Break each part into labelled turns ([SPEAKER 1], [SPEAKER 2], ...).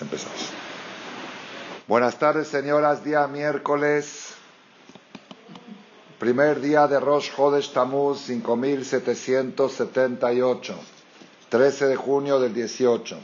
[SPEAKER 1] Empezamos. Buenas tardes, señoras. Día miércoles, primer día de Rosh Hodesh Tammuz 5778, 13 de junio del 18.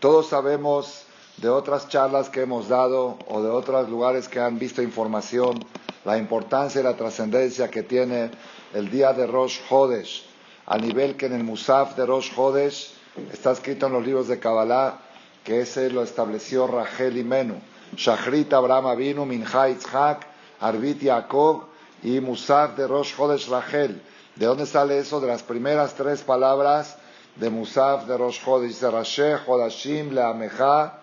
[SPEAKER 1] Todos sabemos de otras charlas que hemos dado o de otros lugares que han visto información la importancia y la trascendencia que tiene el día de Rosh Hodesh, a nivel que en el Musaf de Rosh Hodesh está escrito en los libros de Kabbalah que ese lo estableció Rachel y Menú. Shachrit Abraham Avinu, Mincha Itzhak, Arbit Yaakov y Musaf de Rosh Chodesh Rachel. ¿De dónde sale eso? De las primeras tres palabras de Musaf de Rosh Chodesh. Dice Rashe Chodashim Leamecha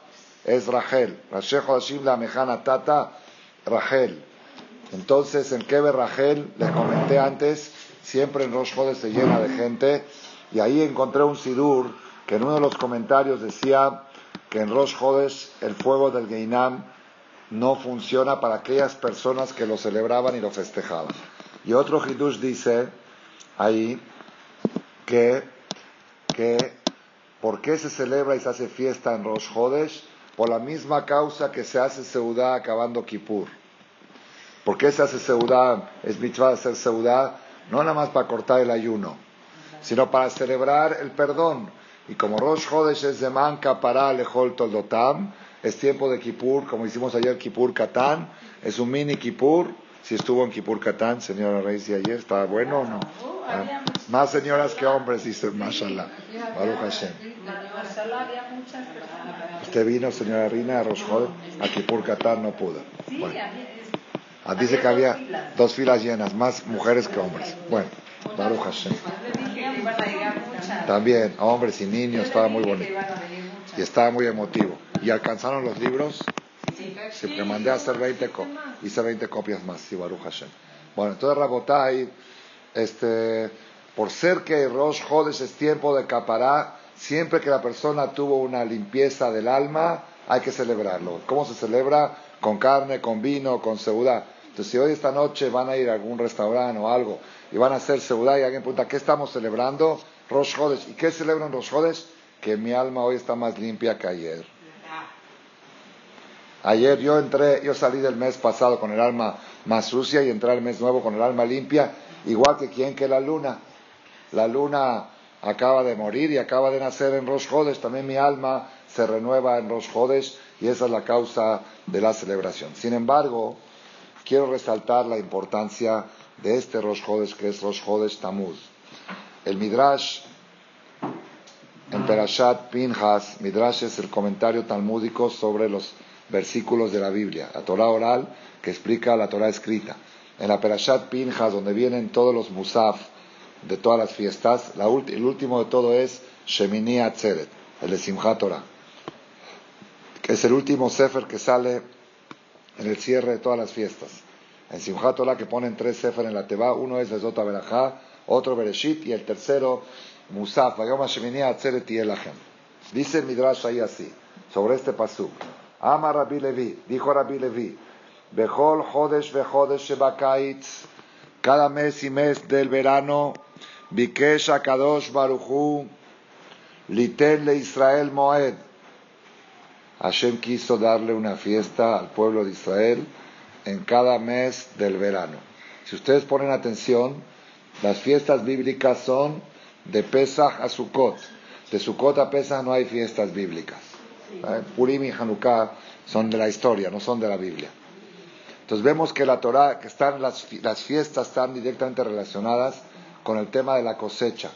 [SPEAKER 1] es Rachel. Rashe Chodashim Leamecha Natata Rachel. Entonces, en Keber Rachel, les comenté antes, siempre en Rosh Chodesh se llena de gente. Y ahí encontré un sidur que en uno de los comentarios decía que en Rosh Hodesh el fuego del Geinam no funciona para aquellas personas que lo celebraban y lo festejaban. Y otro Hidush dice ahí que, que ¿por qué se celebra y se hace fiesta en Rosh Hodesh? Por la misma causa que se hace Seudá acabando Kippur. ¿Por qué se hace Seudá? Es mitzvah hacer Seudá, no nada más para cortar el ayuno, sino para celebrar el perdón y como Rosh Hodesh es de Manca para Lejol Toldotam, es tiempo de Kippur, como hicimos ayer Kippur Katán, es un mini Kippur. Si estuvo en Kippur Katán, señora Reis, ayer, ¿estaba bueno o no? Ah, más señoras que hombres, dice Mashallah. Baruch Hashem. Usted vino, señora Rina, a Rosh Hodesh, a Kippur Katán, no pudo. Bueno. Ah, dice que había dos filas llenas, más mujeres que hombres. Bueno, Baruch Hashem. También, hombres y niños, estaba muy bonito. Y estaba muy emotivo. ¿Y alcanzaron los libros? Sí, me mandé a hacer 20, hice 20 copias más, sí, Baruch Hashem. Bueno, entonces Rabotai, este, por ser que Rosh Hodesh es tiempo de capará, siempre que la persona tuvo una limpieza del alma, hay que celebrarlo. ¿Cómo se celebra? Con carne, con vino, con seudá. Entonces, si hoy esta noche van a ir a algún restaurante o algo y van a hacer seudá y alguien pregunta, ¿qué estamos celebrando? Rosh Hodesh. ¿Y qué celebran Rosh? Que mi alma hoy está más limpia que ayer. Ayer yo entré, yo salí del mes pasado con el alma más sucia y entré al mes nuevo con el alma limpia, igual que quien que la luna. La luna acaba de morir y acaba de nacer en Rosh Hodesh, también mi alma se renueva en Rosh Hodesh y esa es la causa de la celebración. Sin embargo, quiero resaltar la importancia de este Rosh Hodesh que es Rosh Hodesh Tamuz. El Midrash en Perashat Pinhas, Midrash es el comentario talmúdico sobre los versículos de la Biblia, la Torah oral que explica la Torah escrita. En la Perashat Pinhas, donde vienen todos los musaf de todas las fiestas, el último de todo es Shemini Atzeret, el de Simchat Torah, que es el último sefer que sale en el cierre de todas las fiestas. En Simchat Torah que ponen tres sefer en la Teba, uno es Zota Berajá, otro Bereshit y el tercero Musaf, Dice el Midrash ahí así, sobre este pasuk. Ama Rabbi Levi, dijo Rabbi Levi, Bechol Hodesh Bechodesh Shebakaitz, cada mes y mes del verano, Bikesh Akadosh Baruchu, Liten Israel Moed. Hashem quiso darle una fiesta al pueblo de Israel en cada mes del verano. Si ustedes ponen atención, las fiestas bíblicas son de Pesach a Sukkot. De Sukkot a Pesach no hay fiestas bíblicas. ¿Eh? Purim y Hanukkah son de la historia, no son de la Biblia. Entonces vemos que la Torah, que están las, las fiestas están directamente relacionadas con el tema de la cosecha.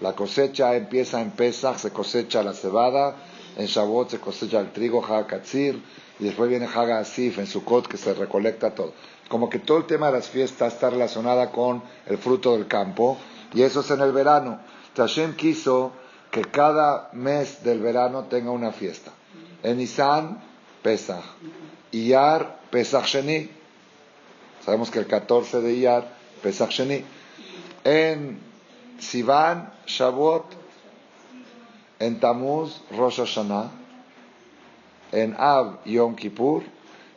[SPEAKER 1] La cosecha empieza en Pesach, se cosecha la cebada, en Shavuot se cosecha el trigo, Hagatzir, y después viene Haga Asif en Sukkot que se recolecta todo como que todo el tema de las fiestas está relacionada con el fruto del campo, y eso es en el verano. Tashem quiso que cada mes del verano tenga una fiesta. En Nisan, Pesach. Iyar, Pesach Sheni. Sabemos que el 14 de Iyar, Pesach Sheni. En Sivan, Shavuot. En Tamuz, Rosh Hashanah. En Av, Yom Kippur.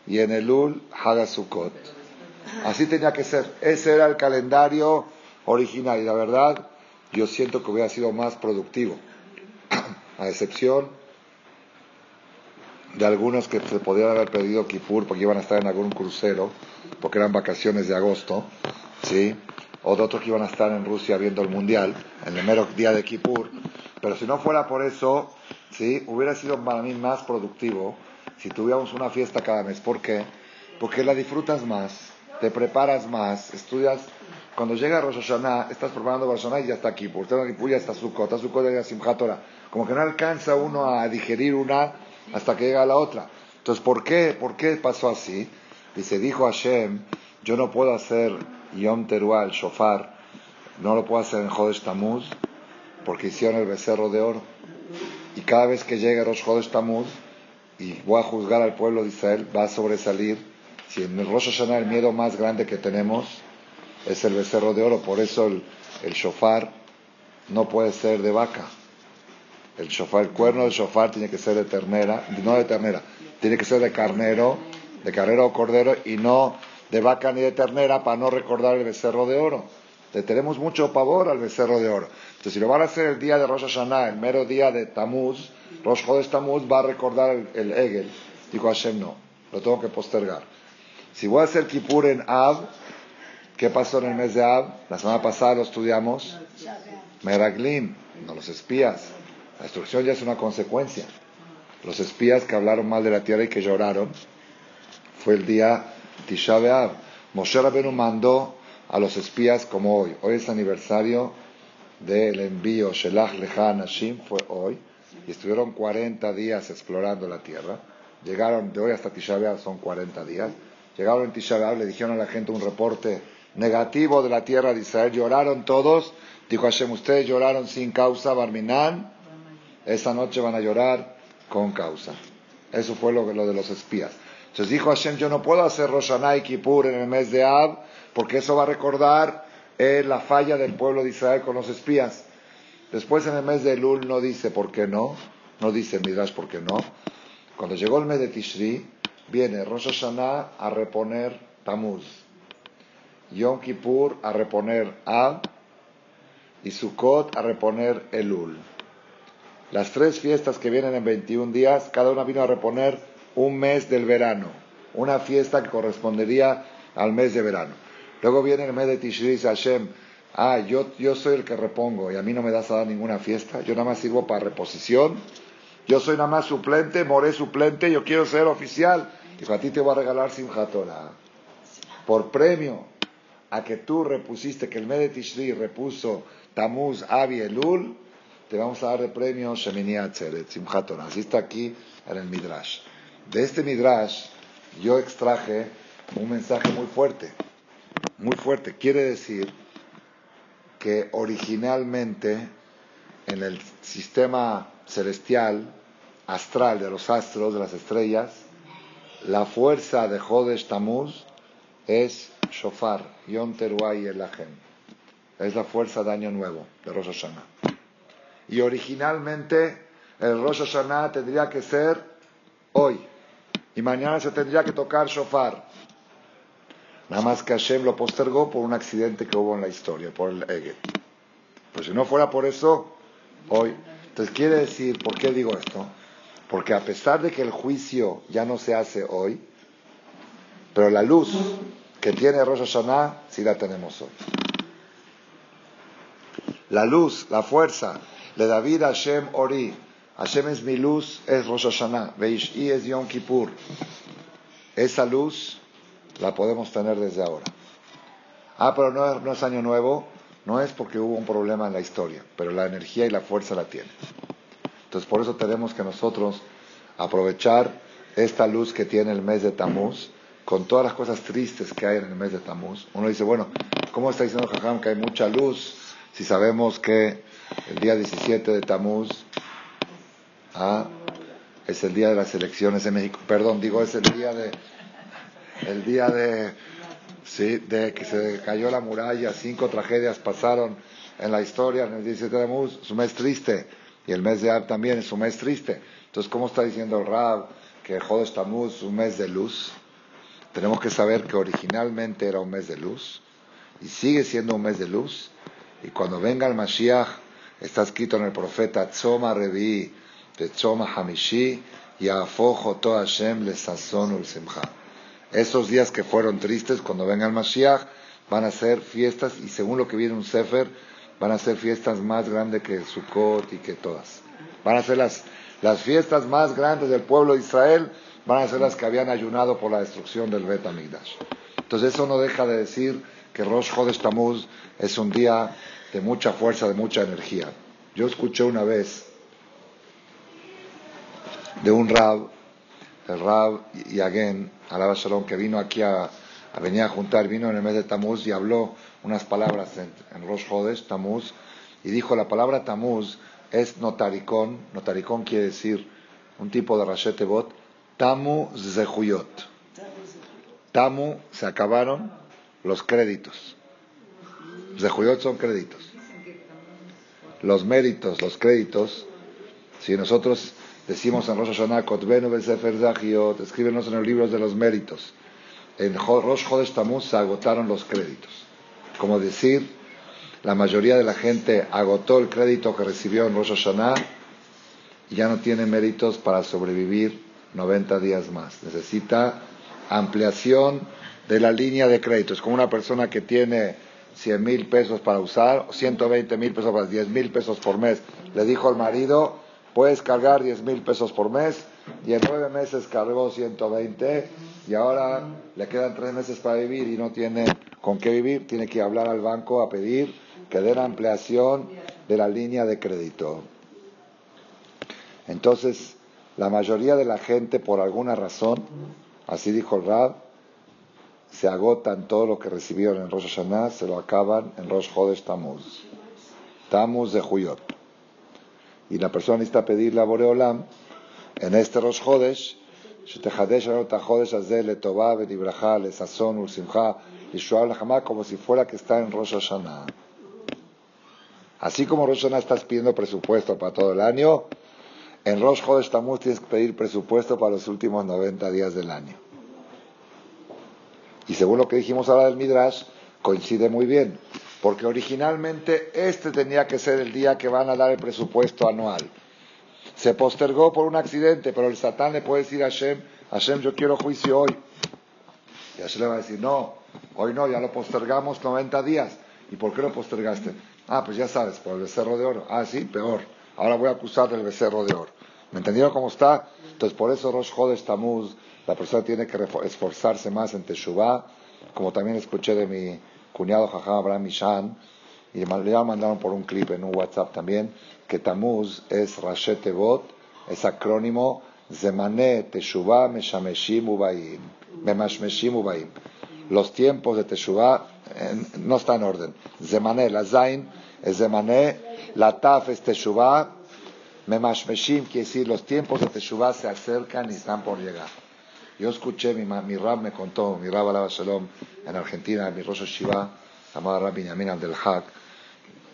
[SPEAKER 1] Y en Elul, Hagasukot. Así tenía que ser. Ese era el calendario original y la verdad yo siento que hubiera sido más productivo. A excepción de algunos que se podían haber pedido Kippur porque iban a estar en algún crucero, porque eran vacaciones de agosto, ¿sí? O de otros que iban a estar en Rusia viendo el Mundial, en el mero día de Kippur. Pero si no fuera por eso, ¿sí? Hubiera sido para mí más productivo si tuviéramos una fiesta cada mes. ¿Por qué? Porque la disfrutas más, te preparas más, estudias. Cuando llega Rosh Hashanah, estás preparando Rosh Hashanah y ya está Kippur. Está Kippur ya está Sukkot, está Sukkot ya Simchat Torah. Como que no alcanza uno a digerir una hasta que llega la otra. Entonces, ¿por qué, ¿por qué pasó así? Dice, dijo Hashem, yo no puedo hacer Yom Teruah, el shofar, no lo puedo hacer en Jodesh Tamuz, porque hicieron el becerro de oro. Y cada vez que llegue Rosh Jodesh Tamuz, y voy a juzgar al pueblo de Israel, va a sobresalir. Si en el Rosh Hashanah el miedo más grande que tenemos es el becerro de oro, por eso el, el shofar no puede ser de vaca. El shofar, el cuerno del shofar tiene que ser de ternera, no de ternera, tiene que ser de carnero, de carnero o cordero y no de vaca ni de ternera para no recordar el becerro de oro. Le tenemos mucho pavor al becerro de oro. Entonces, si lo van a hacer el día de Rosh Hashanah, el mero día de Tamuz, Rosh Chodesh Tamuz va a recordar el, el Egel. Dijo Hashem, no, lo tengo que postergar. Si voy a hacer Kippur en Av, ¿qué pasó en el mes de Av? La semana pasada lo estudiamos. Meraglim, no los espías. La destrucción ya es una consecuencia. Los espías que hablaron mal de la tierra y que lloraron, fue el día Tisha B'Av. Moshe Rabbeinu mandó a los espías como hoy. Hoy es aniversario del envío Shelach Lecha Nashim, fue hoy, y estuvieron 40 días explorando la tierra. Llegaron de hoy hasta Tisha B'Av, son 40 días. Llegaron en Tisha B'Av, le dijeron a la gente un reporte negativo de la tierra de Israel. Lloraron todos. Dijo Hashem, ustedes lloraron sin causa, Barminan esa noche van a llorar con causa. Eso fue lo de los espías. Entonces dijo Hashem, yo no puedo hacer Roshaná y Kippur en el mes de Ab, porque eso va a recordar eh, la falla del pueblo de Israel con los espías. Después en el mes de Elul no dice por qué no, no dice Midrash por qué no. Cuando llegó el mes de Tishri, viene Rosh Hashanah a reponer Tamuz, Yom Kippur a reponer Ab y Sukkot a reponer Elul. Las tres fiestas que vienen en 21 días, cada una vino a reponer un mes del verano, una fiesta que correspondería al mes de verano. Luego viene el mes de Tishri Hashem, ah, yo, yo soy el que repongo y a mí no me das a dar ninguna fiesta, yo nada más sirvo para reposición, yo soy nada más suplente, moré suplente, yo quiero ser oficial. y a ti te voy a regalar Simchat Torah. Por premio a que tú repusiste, que el mes de Tishri repuso Tamuz, Avi, Elul, te vamos a dar de premio Shemini Atzeret, Así está aquí en el Midrash. De este Midrash yo extraje un mensaje muy fuerte, muy fuerte. Quiere decir que originalmente en el sistema celestial, astral de los astros, de las estrellas, la fuerza de Jodesh Tamuz es Shofar, Yom Teruah y Elahem. Es la fuerza de Año Nuevo, de Rosh Hashanah. Y originalmente el Rosh Hashanah tendría que ser. Y mañana se tendría que tocar shofar. Nada más que Hashem lo postergó por un accidente que hubo en la historia, por el Ege. Pues si no fuera por eso, hoy. Entonces quiere decir, ¿por qué digo esto? Porque a pesar de que el juicio ya no se hace hoy, pero la luz que tiene Rosh Hashanah sí la tenemos hoy. La luz, la fuerza le David Hashem Ori. Hashem es mi luz, es Rosh Hashanah. y es Yom Kippur. Esa luz la podemos tener desde ahora. Ah, pero no, no es año nuevo. No es porque hubo un problema en la historia, pero la energía y la fuerza la tiene. Entonces por eso tenemos que nosotros aprovechar esta luz que tiene el mes de Tamuz, con todas las cosas tristes que hay en el mes de Tamuz. Uno dice, bueno, ¿cómo está diciendo Jajam que hay mucha luz si sabemos que el día 17 de Tamuz ah, es el día de las elecciones en México. Perdón, digo, es el día de. El día de. Sí, de que se cayó la muralla, cinco tragedias pasaron en la historia en el 17 de es un mes triste. Y el mes de Ab también es un mes triste. Entonces, ¿cómo está diciendo el Rab que Jodes Tamuz es un mes de luz? Tenemos que saber que originalmente era un mes de luz y sigue siendo un mes de luz. Y cuando venga el Mashiach, Está escrito en el profeta Tzoma Revi de Tzoma Hamishi y afojo Hashem le sazon simcha. Esos días que fueron tristes, cuando venga el Mashiach, van a ser fiestas, y según lo que viene un Sefer, van a ser fiestas más grandes que Sukkot y que todas. Van a ser las, las fiestas más grandes del pueblo de Israel, van a ser las que habían ayunado por la destrucción del Bet Amigdash. Entonces eso no deja de decir que Rosh Chodesh Tammuz es un día de mucha fuerza, de mucha energía. Yo escuché una vez de un Rab, el Rab Yagen, Alaba Shalom, que vino aquí a, venir a juntar, vino en el mes de Tamuz y habló unas palabras en, Rosh Chodesh, Tamuz, y dijo la palabra Tamuz es notaricón, notaricón quiere decir un tipo de rachete bot, tamu zehuyot. Tamu se acabaron los créditos. Zehuyot son créditos. Los méritos, los créditos, si nosotros decimos en Rosh Hashanah, Kotbenu Besefer Zahiot, escríbenos en los libros de los méritos. En Rosh Chodesh Tamuz se agotaron los créditos. Como decir, la mayoría de la gente agotó el crédito que recibió en Rosh Hashanah y ya no tiene méritos para sobrevivir 90 días más. Necesita ampliación de la línea de crédito. Es como una persona que tiene 100 mil pesos para usar, 120 mil pesos para 10 mil pesos por mes. Le dijo al marido, puedes cargar 10 mil pesos por mes y en nueve meses cargó 120 y ahora le quedan tres meses para vivir y no tiene con qué vivir, tiene que hablar al banco a pedir que den ampliación de la línea de crédito. Entonces, la mayoría de la gente, por alguna razón, así dijo el Rab, se agotan todo lo que recibieron en Rosh Hashanah, se lo acaban en Rosh Chodesh Tamuz. Tamuz de Juyot. Y la persona necesita pedirle a Boreolam, en este Rosh Chodesh, como si fuera que está en Rosh Hashanah. Así como Rosh Hashanah estás pidiendo presupuesto para todo el año, en Rosh Chodesh Tamuz tienes que pedir presupuesto para los últimos 90 días del año. Y según lo que dijimos ahora del Midrash, coincide muy bien, porque originalmente este tenía que ser el día que van a dar el presupuesto anual. Se postergó por un accidente, pero el Satán le puede decir a Hashem, Hashem, yo quiero juicio hoy. Y Hashem le va a decir, no, hoy no, ya lo postergamos 90 días. ¿Y por qué lo postergaste? Ah, pues ya sabes, por el becerro de oro. Ah, sí, peor. Ahora voy a acusar del becerro de oro. ¿Me entendieron cómo está? Entonces, por eso Rosh Chodesh Tamuz, la persona tiene que esforzarse más en Teshuvah, como también escuché de mi cuñado Jajam Abraham Mishan, y le mandaron por un clip en un WhatsApp también, que Tamuz es Rashet es acrónimo Zemane Teshuvah Meshameshim Ubayim. Memashmeshim Ubayim. Los tiempos de Teshuvah no está en orden. Zemane, la Zain es Zemane, la Taf es Teshuvah, Memashmeshim quiere decir los tiempos de Teshuvah se acercan y están por llegar. Yo escuché, mi, mi Rab me contó, mi Rab Alaba Shalom, en Argentina, mi Rosh Shiva, llamado Rab Binyamin Abdel Haq,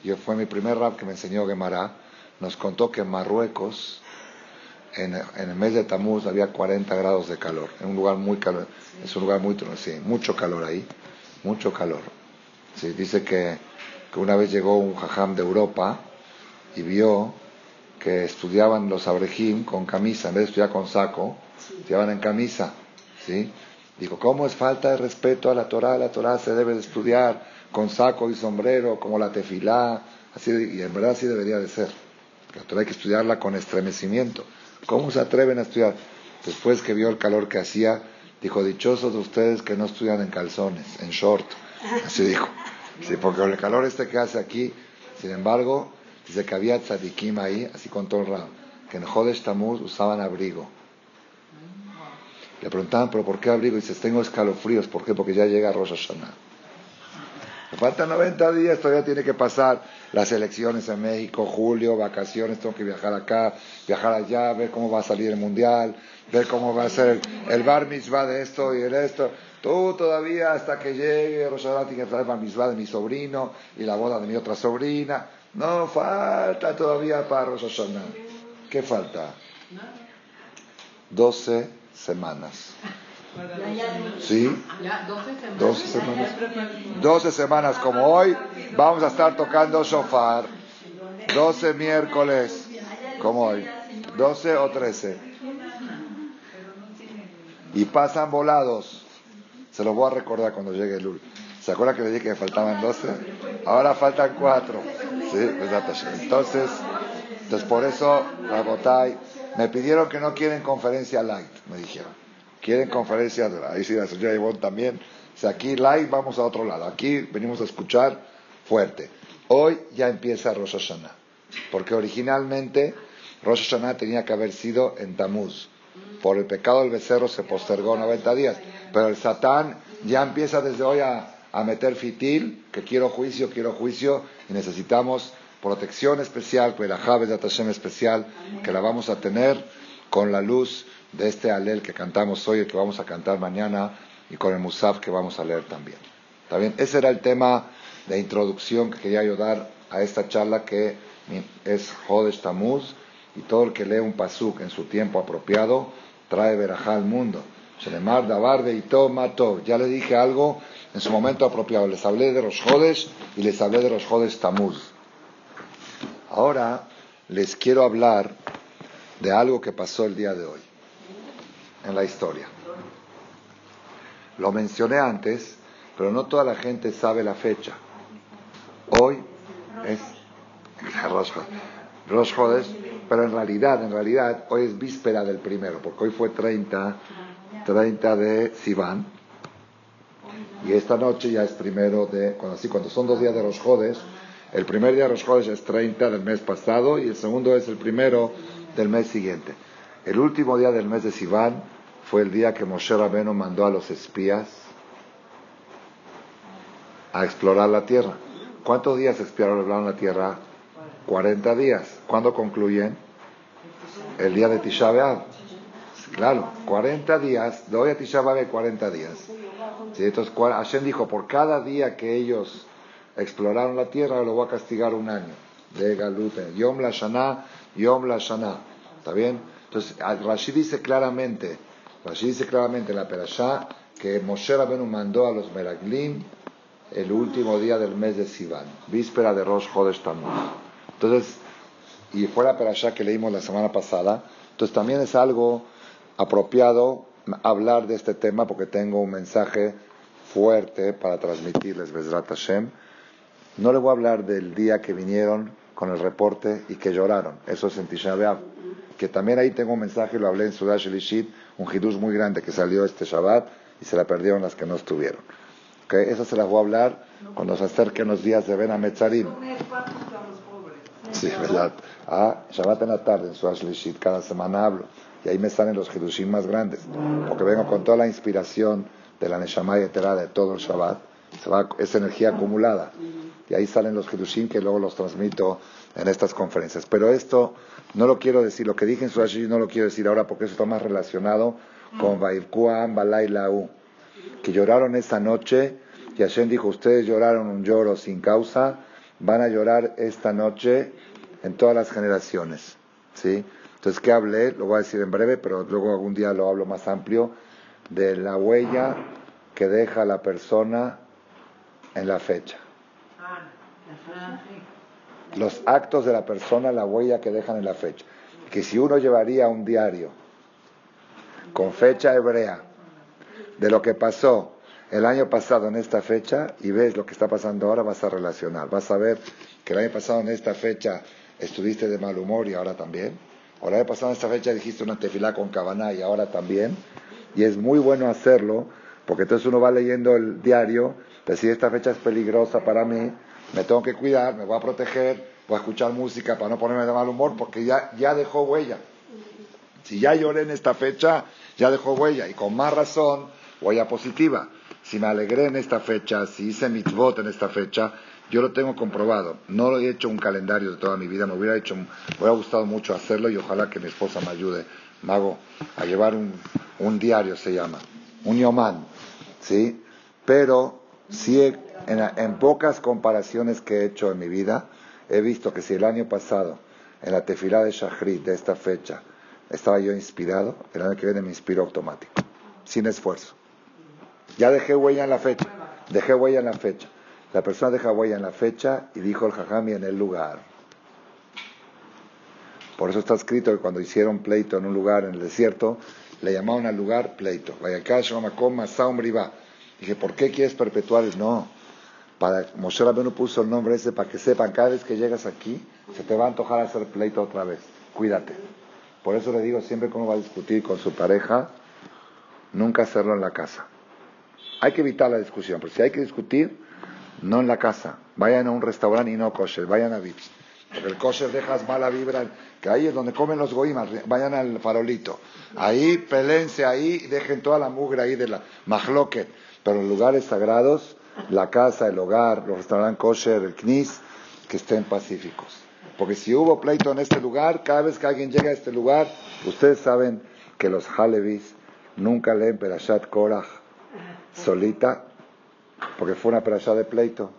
[SPEAKER 1] yo fue mi primer Rab que me enseñó Gemara, nos contó que en Marruecos, en, el mes de Tamuz, había 40 grados de calor, en un lugar muy calor, es un lugar muy, sí, mucho calor ahí, mucho calor. Sí, dice que, que una vez llegó un jajam de Europa y vio que estudiaban los abrejim con camisa, en vez de estudiar con saco, estudiaban en camisa. ¿sí? Dijo, ¿cómo es falta de respeto a la Torah? La Torah se debe de estudiar con saco y sombrero, como la tefilá, así, y en verdad así debería de ser. La Torah hay que estudiarla con estremecimiento. ¿Cómo se atreven a estudiar? Después que vio el calor que hacía, dijo, dichosos de ustedes que no estudian en calzones, en short. Así dijo. Sí, porque el calor este que hace aquí, sin embargo, Dice que había tzadikim ahí, así con todo el Ram, que en Jodesh Tamuz usaban abrigo. Le preguntaban, ¿pero por qué abrigo? Y dice, tengo escalofríos. ¿Por qué? Porque ya llega Rosh Hashanah. Me faltan 90 días, todavía tiene que pasar las elecciones en México, julio, vacaciones, tengo que viajar acá, viajar allá, ver cómo va a salir el mundial, ver cómo va a ser el, bar mitzvah de esto y el esto. Tú todavía hasta que llegue Rosh Hashanah tienes que traer el bar mitzvah de mi sobrino y la boda de mi otra sobrina. No, falta todavía para Rosh Hashanah. ¿Qué falta? 12 semanas. ¿Sí? 12 semanas. 12 semanas como hoy. Vamos a estar tocando shofar. 12 miércoles como hoy. 12 o 13. y pasan volados. Se los voy a recordar cuando llegue el último. ¿Se acuerda que le dije que faltaban 12? Ahora faltan 4. ¿Sí? Entonces, entonces por eso, Rabotay, me pidieron que no quieren conferencia light, me dijeron. Quieren conferencia. Ahí sí la señora Ivonne también. Sea, aquí light vamos a otro lado. Aquí venimos a escuchar fuerte. Hoy ya empieza Rosh Hashanah. Porque originalmente Rosh Hashanah tenía que haber sido en Tamuz. Por el pecado del becerro se postergó 90 días. Pero el Satán ya empieza desde hoy a, a meter fitil, que quiero juicio, quiero juicio, y necesitamos protección especial, la de Hashem especial, que la vamos a tener con la luz de este alel que cantamos hoy y que vamos a cantar mañana, y con el musaf que vamos a leer también. ¿Está bien? Ese era el tema de introducción que quería yo dar a esta charla que es Jodesh Tamuz, y todo el que lee un pasuk en su tiempo apropiado trae verajá al mundo. Shenemar Dabar de Matov. Ya le dije algo en su momento apropiado. Les hablé de los Jodes y les hablé de los Jodes Tamuz. Ahora les quiero hablar de algo que pasó el día de hoy en la historia. Lo mencioné antes, pero no toda la gente sabe la fecha. Hoy es Rosh Jodes, pero en realidad, en realidad, hoy es víspera del primero, porque hoy fue 30, 30 de Sivan, y esta noche ya es primero de, cuando, así, cuando son dos días de Jodes, el primer día de los Jodes es 30 del mes pasado y el segundo es el primero del mes siguiente. El último día del mes de Sivan fue el día que Moshe Rabeno mandó a los espías a explorar la tierra. ¿Cuántos días exploraron la tierra? 40 días. ¿Cuándo concluyen? El día de Tisha B'Av. Claro, 40 días. De hoy a Tisha B'Av 40 días. ¿Sí? Entonces Hashem dijo, por cada día que ellos exploraron la tierra, lo voy a castigar un año de Galute. Yom la Shana, Yom la Shana. ¿Está bien? Entonces, Rashid dice claramente, Rashid dice claramente en la Perashá que Moshe Rabenu mandó a los Meraglim el último día del mes de Sivan, víspera de Rosh Chodesh Tammuz. Entonces, y fue la Perashá que leímos la semana pasada, entonces también es algo apropiado hablar de este tema porque tengo un mensaje fuerte para transmitirles, Bezrat Hashem. No le voy a hablar del día que vinieron con el reporte y que lloraron, eso es en Tisha B'Av. Que también ahí tengo un mensaje, lo hablé en Sudash Elishit, un hidush muy grande que salió este Shabbat y se la perdieron las que no estuvieron. Okay, eso se las voy a hablar cuando se acerquen los días de Ben Ametzarim. Sí, ¿verdad? Ah, Shabbat en la tarde en Sudash Elishit, cada semana hablo y ahí me salen los hidushim más grandes, porque vengo con toda la inspiración de la Neshama y de todo el Shabbat, se va, es energía acumulada. Y ahí salen los Hidushim que luego los transmito en estas conferencias. Pero esto no lo quiero decir, lo que dije en Surashiri no lo quiero decir ahora porque eso está más relacionado con Vaivkuam Balai Lau, que lloraron esa noche y Hashem dijo, ustedes lloraron un lloro sin causa, van a llorar esta noche en todas las generaciones. ¿Sí? Entonces, ¿qué hablé? Lo voy a decir en breve, pero luego algún día lo hablo más amplio, de la huella que deja la persona en la fecha. Los actos de la persona, la huella que dejan en la fecha. Que si uno llevaría un diario con fecha hebrea de lo que pasó el año pasado en esta fecha y ves lo que está pasando ahora, vas a relacionar. Vas a ver que el año pasado en esta fecha estuviste de mal humor y ahora también. O el año pasado en esta fecha dijiste una tefilá con cabana y ahora también. Y es muy bueno hacerlo porque entonces uno va leyendo el diario, decir esta fecha es peligrosa para mí, me tengo que cuidar, me voy a proteger, voy a escuchar música para no ponerme de mal humor, porque ya, ya dejó huella. Si ya lloré en esta fecha, ya dejó huella, y con más razón, huella positiva. Si me alegré en esta fecha, si hice mitzvot en esta fecha, yo lo tengo comprobado. No lo he hecho un calendario de toda mi vida, me hubiera hecho, me hubiera gustado mucho hacerlo y ojalá que mi esposa me ayude, Mago, a llevar un, un diario, se llama, un yomán, ¿sí? Pero sí, en, pocas comparaciones que he hecho en mi vida, he visto que si el año pasado, en la tefilá de Shachrit, de esta fecha, estaba yo inspirado, el año que viene me inspiro automático, sin esfuerzo. Ya dejé huella en la fecha, dejé huella en la fecha. La persona deja huella en la fecha y dijo el jajami en el lugar. Por eso está escrito que cuando hicieron pleito en un lugar en el desierto, le llamaban al lugar pleito. Dije, ¿por qué quieres perpetuar? No, para, Moshe Rabbeinu puso el nombre ese para que sepan, cada vez que llegas aquí, se te va a antojar hacer pleito otra vez. Cuídate. Por eso le digo siempre uno va a discutir con su pareja, nunca hacerlo en la casa. Hay que evitar la discusión, pero si hay que discutir, no en la casa. Vayan a un restaurante y no kosher, vayan a Vips. Porque el kosher dejas mala vibra, que ahí es donde comen los goimas, vayan al farolito. Ahí, pelense ahí, dejen toda la mugre ahí de la mahloket. Pero en lugares sagrados, la casa, el hogar, los restaurantes kosher, el knis, que estén pacíficos. Porque si hubo pleito en este lugar, cada vez que alguien llega a este lugar, ustedes saben que los Halevis nunca leen Perashat Korach solita, porque fue una Perashat de pleito.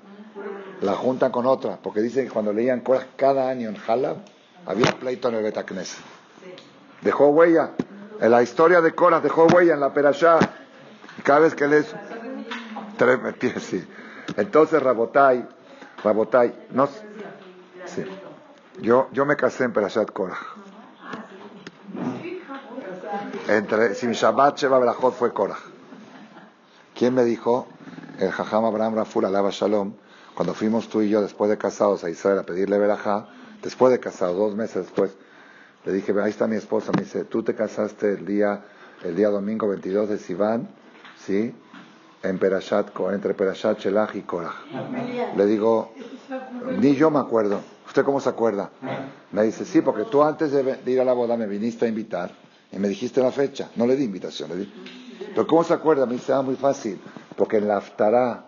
[SPEAKER 1] La juntan con otra, porque dicen que cuando leían Korach cada año en Halab, había pleito en el Betacnes. Dejó huella. En la historia de Korach dejó huella en la Perashat. Cada vez que lees... Sí. Entonces, Rabotai, Rabotai, no... Sí. Yo, yo me casé en Perashat Korah. Entre, si mi Shabbat Sheba Berachot fue Korah. ¿Quién me dijo? El Jajam Abraham Raful Alaba Shalom, cuando fuimos tú y yo después de casados a Israel a pedirle Berajá, después de casados, dos meses después, le dije, ahí está mi esposa, me dice, tú te casaste el día, el día domingo 22 de Sivan, ¿sí? En Perashat, entre Perashat Shelach y Korah. Le digo, ni yo me acuerdo. ¿Usted cómo se acuerda? Me dice, sí, porque tú antes de, ir a la boda me viniste a invitar y me dijiste la fecha. No le di invitación, le di. Pero ¿cómo se acuerda? Me dice, ah, muy fácil. Porque en la aftará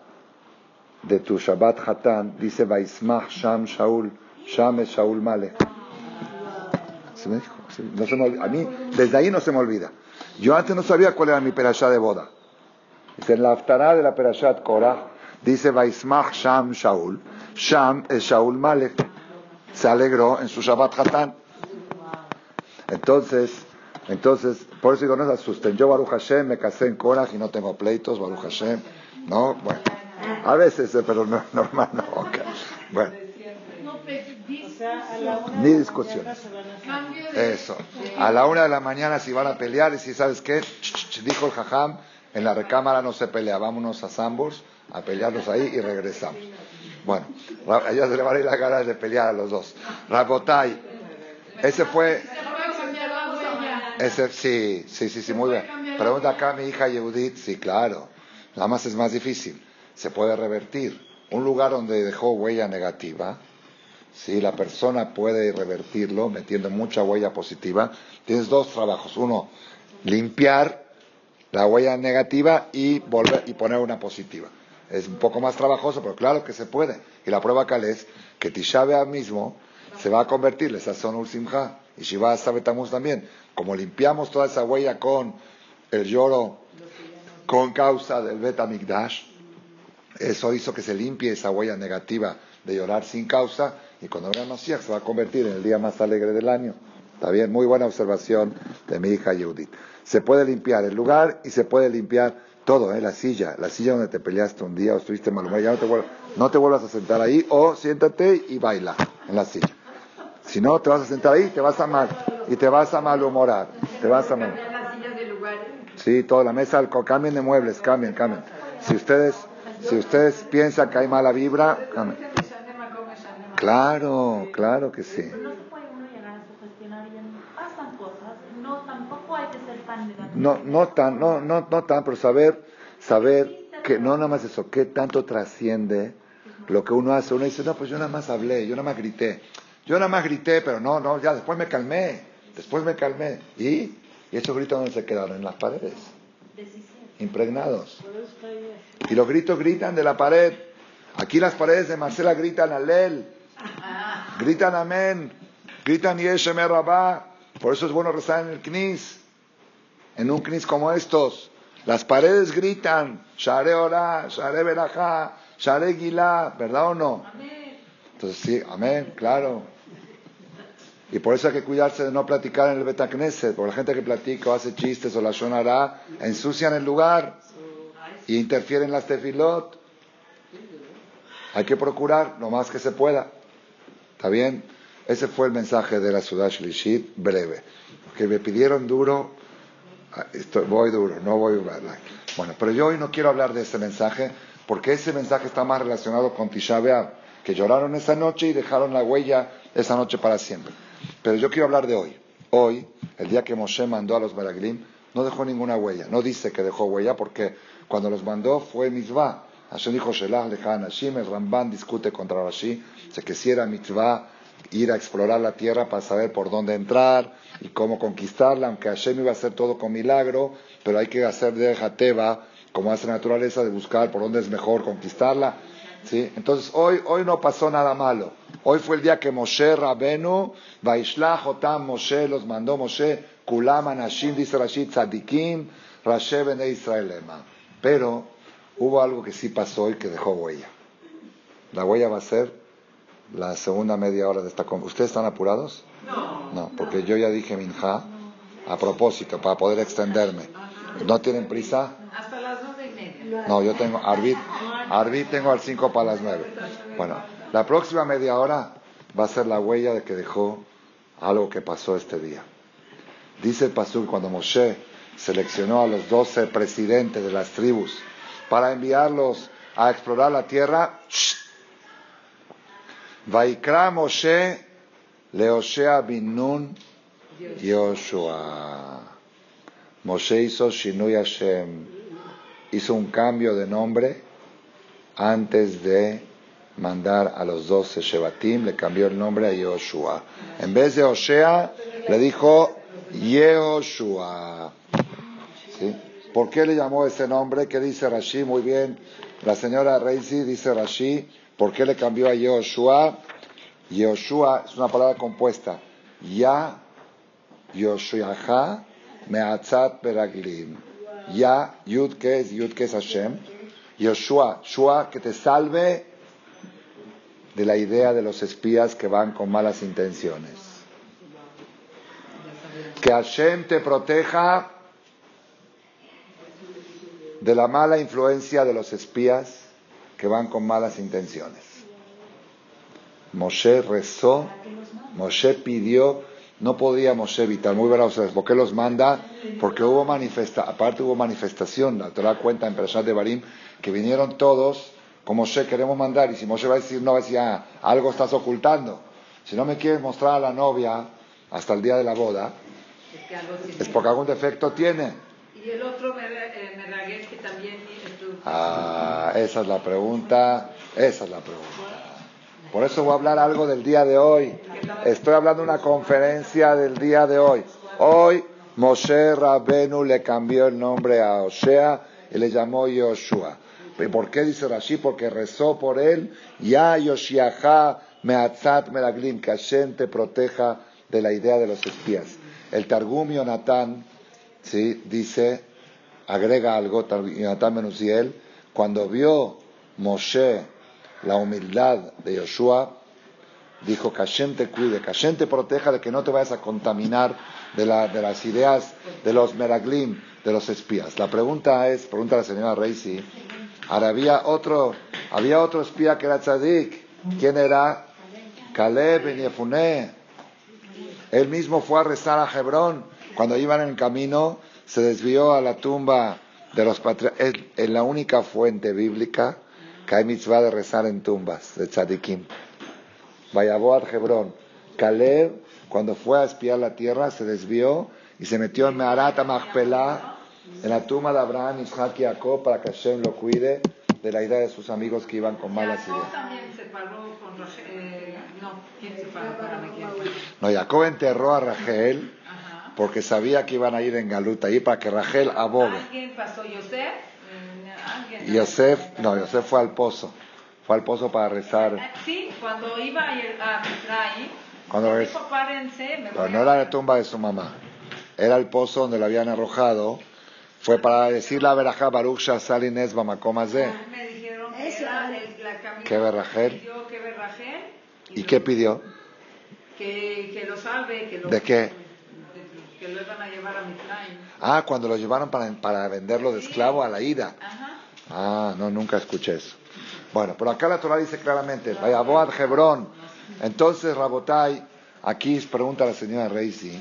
[SPEAKER 1] de tu Shabbat Hatan dice, Vaismach Sham Shaul, Sham es Shaul Male. ¿Se me dijo? No se me a mí, desde ahí no se me olvida. Yo antes no sabía cuál era mi perashá de boda. Dice, en la aftará de la perashat Korah, dice, Vaismach Sham Shaul, Sham es Shaul Malek se alegró en su Shabbat Hatán. Entonces, entonces, por eso digo, no se asusten. Yo, Baruch Hashem, me casé en Korah y no tengo pleitos, Baruch Hashem. No, bueno, a veces, eh, pero no, normal no. Bueno. Ni discusiones. Eso. A la una de la mañana si van a pelear y si sabes qué, dijo el jajam, en la recámara no se pelea, vámonos a Sambors a pelearnos ahí y regresamos. Bueno, ella se le va a ir la cara de pelear a los dos. Rabotai, ese fue. Ese, sí, sí, sí, sí, muy bien. Pregunta acá mi hija Yehudit, sí, claro. Nada más es más difícil. Se puede revertir. Un lugar donde dejó huella negativa, si la persona puede revertirlo metiendo mucha huella positiva, tienes dos trabajos. Uno, limpiar la huella negativa y volver y poner una positiva. Es un poco más trabajoso, pero claro que se puede. Y la prueba acá es que Tisha mismo se va a convertir, esa son Simha, y Shiva Sabetamos también. Como limpiamos toda esa huella con el lloro, con causa del Betamigdash, eso hizo que se limpie esa huella negativa de llorar sin causa, y cuando venga Mashiach se va a convertir en el día más alegre del año. Está bien, muy buena observación de mi hija Judith. Se puede limpiar el lugar y se puede limpiar todo, ¿eh? la silla, la silla donde te peleaste un día o estuviste mal, ya no te, vuelvas, no te vuelvas a sentar ahí o siéntate y baila en la silla. Si no, te vas a sentar ahí y te vas a mal y te vas a malhumorar. Te vas a mal. Sí, toda la mesa, cambien de muebles, cambien, cambien. Si ustedes, si ustedes piensan que hay mala vibra, cambien. Claro, claro que sí. No, no tan, no, no, no tan, pero saber, saber que no nada más eso, qué tanto trasciende lo que uno hace. Uno dice, no, pues yo nada más hablé, yo nada más grité. Yo nada más grité, pero no, no, ya después me calmé, después me calmé. ¿Y? ¿Y esos gritos dónde se quedaron? En las paredes. Impregnados. Y los gritos gritan de la pared. Aquí las paredes de Marcela gritan alel. Gritan amén. Gritan yeshem rabá. Por eso es bueno rezar en el knis en un knis como estos. Las paredes gritan, Share Ora, Share Berajá, Share Gilá, ¿verdad o no? Entonces sí, amén, claro. Y por eso hay que cuidarse de no platicar en el Betacneset, porque la gente que platica o hace chistes o la sonará, ensucian el lugar y interfieren las tefilot. Hay que procurar lo más que se pueda. ¿Está bien? Ese fue el mensaje de la Sudash Lishit, breve. Que me pidieron duro Ah, voy duro, no voy a Bueno, pero yo hoy no quiero hablar de ese mensaje porque ese mensaje está más relacionado con Tisha que lloraron esa noche y dejaron la huella esa noche para siempre. Pero yo quiero hablar de hoy. Hoy, el día que Moshe mandó a los Meraglim, no dejó ninguna huella. No dice que dejó huella porque cuando los mandó fue mitzvah. Hashem dijo, Shelah lejan Hashim, el Ramban discute contra Rashi, se que si era mitzvah ir a explorar la tierra para saber por dónde entrar y cómo conquistarla, aunque Hashem iba a hacer todo con milagro, pero hay que hacer de Jateba, como hace naturaleza, de buscar por dónde es mejor conquistarla. ¿sí? Entonces, hoy, hoy no pasó nada malo. Hoy fue el día que Moshe Rabenu, Vaishlach Otam Moshe, los mandó Moshe, Kulam Anashim, dice Rashid, Tzadikim, Rashe Bene Israelema. Pero hubo algo que sí pasó y que dejó huella. La huella va a ser la segunda media hora de esta ¿Ustedes están apurados?
[SPEAKER 2] No.
[SPEAKER 1] No, porque yo ya dije minja a propósito, para poder extenderme. ¿No tienen prisa?
[SPEAKER 2] Hasta las nueve y media.
[SPEAKER 1] No, yo tengo, Arbit, Arbit tengo al cinco para las nueve. Bueno, la próxima media hora va a ser la huella de que dejó algo que pasó este día. Dice el Pasuk cuando Moshe seleccionó a los doce presidentes de las tribus para enviarlos a explorar la tierra, Vaikra Moshe Leoshea bin Nun Yoshua. Moshe hizo Shinui Hashem, hizo un cambio de nombre antes de mandar a los doce Shebatim, le cambió el nombre a Yoshua. En vez de Oshea, le dijo Yehoshua. ¿Por qué le llamó ese nombre? ¿Qué dice Rashi? Muy bien. La señora Reisi dice Rashi ¿Por qué le cambió a Yoshua? Yoshua es una palabra compuesta. Ya, Yoshuaha, Meatzat Beraglim. Ya, Yud que es, Yud Hashem. Yoshua, Shua, que te salve de la idea de los espías que van con malas intenciones. Que Hashem te proteja de la mala influencia de los espías que van con malas intenciones. Moshe rezó, Moshe pidió, no podía Moshe evitar, muy bravo, ¿por qué los manda? Porque hubo manifestación, aparte hubo manifestación, la Torah cuenta en Perashat de Barim, que vinieron todos, como Moshe queremos mandar, y si Moshe va a decir, no, va a decir, ah, algo estás ocultando. Si no me quieres mostrar a la novia hasta el día de la boda, es, porque algún defecto tiene.
[SPEAKER 2] Y el otro eh, que también
[SPEAKER 1] Ah, esa es la pregunta, esa es la pregunta. Por eso voy a hablar algo del día de hoy. Estoy hablando de una conferencia del día de hoy. Hoy Moshe Rabenu le cambió el nombre a Osea y le llamó Yoshua. ¿Y por qué dice Rashi? Porque rezó por él. Ya Yoshiaha Meatzat Meraglim, que Hashem te proteja de la idea de los espías. El Targum Yonatán ¿sí? dice agrega algo, Jonathan Menusiel, cuando vio Moshe la humildad de Yoshua, dijo que Hashem te cuide, que Hashem te proteja de que no te vayas a contaminar de, las ideas de los meraglim, de los espías. La pregunta es, pregunta la señora Reisi, ahora había otro, había otro espía que era tzadik, ¿quién era? Caleb Ben Yefuné. Él mismo fue a rezar a Hebrón cuando iban en camino se desvió a la tumba de los patriarcas. Es, la única fuente bíblica que hay mitzvah de rezar en tumbas de tzadikim. Vayaboat Hebrón. Caleb, cuando fue a espiar la tierra, se desvió y se metió en Meharat Machpelah, en la tumba de Abraham, Isaac y Jacob, para que Hashem lo cuide de la idea de sus amigos que iban con malas ideas.
[SPEAKER 2] No,
[SPEAKER 1] Jacob enterró a Rachel porque sabía que iban a ir en Galuta ahí para que Rachel abogue.
[SPEAKER 2] ¿Alguien pasó? ¿Yosef?
[SPEAKER 1] Mm, Yosef, no, Yosef fue al pozo. Fue al pozo para rezar.
[SPEAKER 2] Eh, sí, cuando iba a Misraim,
[SPEAKER 1] cuando
[SPEAKER 2] dijo, párense, me
[SPEAKER 1] no era la tumba de su mamá, era el pozo donde la habían arrojado. Fue para decir la verajá Baruch Shasal Inés Bamakomazé.
[SPEAKER 2] Ah, me dijeron que era la
[SPEAKER 1] ¿Qué verajel? ¿Y qué pidió?
[SPEAKER 2] Que, que lo salve. Que lo...
[SPEAKER 1] ¿De qué?
[SPEAKER 2] Que lo iban a llevar a
[SPEAKER 1] Ah, cuando lo llevaron para, para venderlo de esclavo a la ida. Ah, no, nunca escuché eso. Bueno, pero acá la Torah dice claramente, vaya Boad Hebrón. Entonces, Rabotai, aquí pregunta la señora Reisi,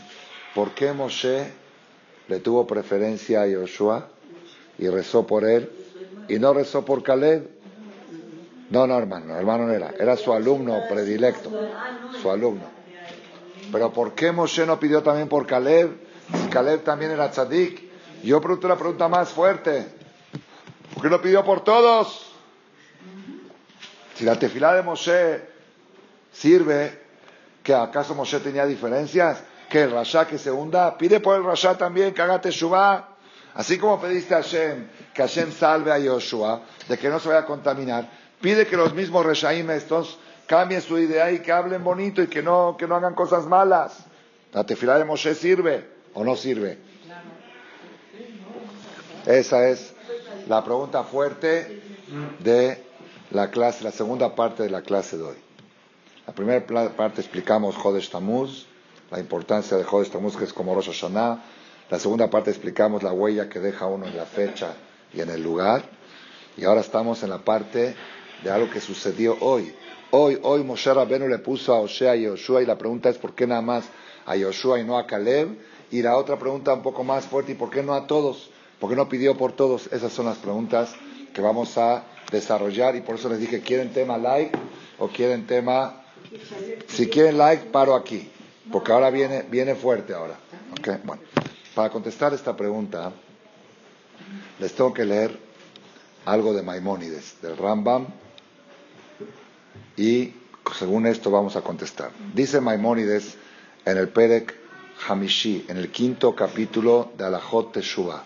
[SPEAKER 1] ¿por qué Moshe le tuvo preferencia a Yoshua y rezó por él y no rezó por Caleb. No, no, hermano, hermano no era, era su alumno predilecto, su alumno. Pero ¿por qué Moshe no pidió también por Caleb? Si Caleb también era tzadik. Yo pregunto la pregunta más fuerte. ¿Por qué no pidió por todos? Si la tefilá de Moshe sirve, ¿que acaso Moshe tenía diferencias? Que el Rasha que se hunda, pide por el Rasha también que haga teshuvah. Así como pediste a Hashem que Hashem salve a Yoshua, de que no se vaya a contaminar, pide que los mismos Reshaim estos cambien su idea y que hablen bonito y que no, que no hagan cosas malas. ¿La tefilá de Moshe sirve o no sirve? Esa es la pregunta fuerte de la clase, la segunda parte de la clase de hoy. La primera parte explicamos Jodesh Tamuz, la importancia de Jodesh Tamuz, que es como Rosh Hashanah. La segunda parte explicamos la huella que deja uno en la fecha y en el lugar. Y ahora estamos en la parte de algo que sucedió hoy. Hoy, hoy Moshe Rabenu le puso a Osea y a Yoshua y la pregunta es ¿por qué nada más a Yoshua y no a Caleb? Y la otra pregunta un poco más fuerte ¿y por qué no a todos? ¿Por qué no pidió por todos? Esas son las preguntas que vamos a desarrollar y por eso les dije, ¿quieren tema like o quieren tema... Si quieren like, paro aquí, porque ahora viene, viene fuerte ahora. Bueno, para contestar esta pregunta, les tengo que leer algo de Maimónides, del Rambam, y según esto vamos a contestar. Dice Maimónides en el Perek Hamishi, en el quinto capítulo de Alajot Teshuvah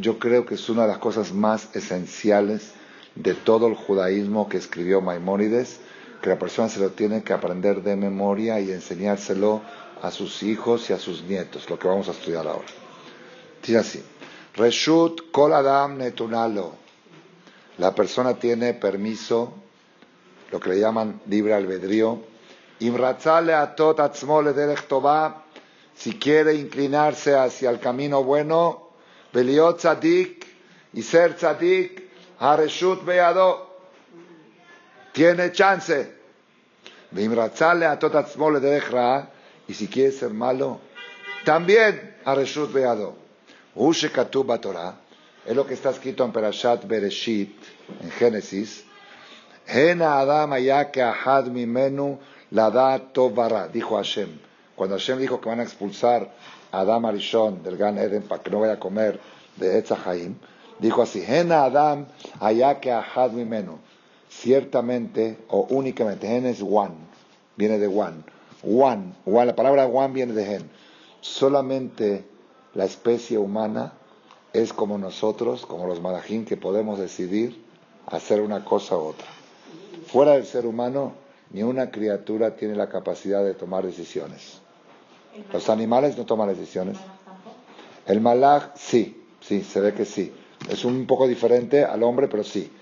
[SPEAKER 1] yo creo que es una de las cosas más esenciales de todo el judaísmo que escribió Maimónides, que la persona se lo tiene que aprender de memoria y enseñárselo a sus hijos y a sus nietos, lo que vamos a estudiar ahora. Dice así, Reshut kol adam netunalo. La persona tiene permiso, lo que le llaman libre albedrío, imratzale atot atzmo si quiere inclinarse hacia el camino bueno, Beliot tzadik y ser tzadik, Hareshut beado, tiene chance. Vimratzale a totatzmo le dejra, y si quiere ser malo, también Hareshut beado. Ushe katuba Torah, es lo que está escrito en Perashat Bereshit, en Génesis. Adam mimenu dijo Hashem. Cuando Hashem dijo que van a expulsar Adam Arishon del Gan Eden para que no vaya a comer de Etzahaim, dijo así, Hena Adam ahad mimeno. Ciertamente o únicamente, Hen es one, viene de one. One, one, la palabra one viene de Hen. Solamente la especie humana es como nosotros, como los malajim, que podemos decidir hacer una cosa u otra. Fuera del ser humano, ni una criatura tiene la capacidad de tomar decisiones. Los animales no toman decisiones. El malaj sí, sí, se ve que sí. Es un poco diferente al hombre, pero sí.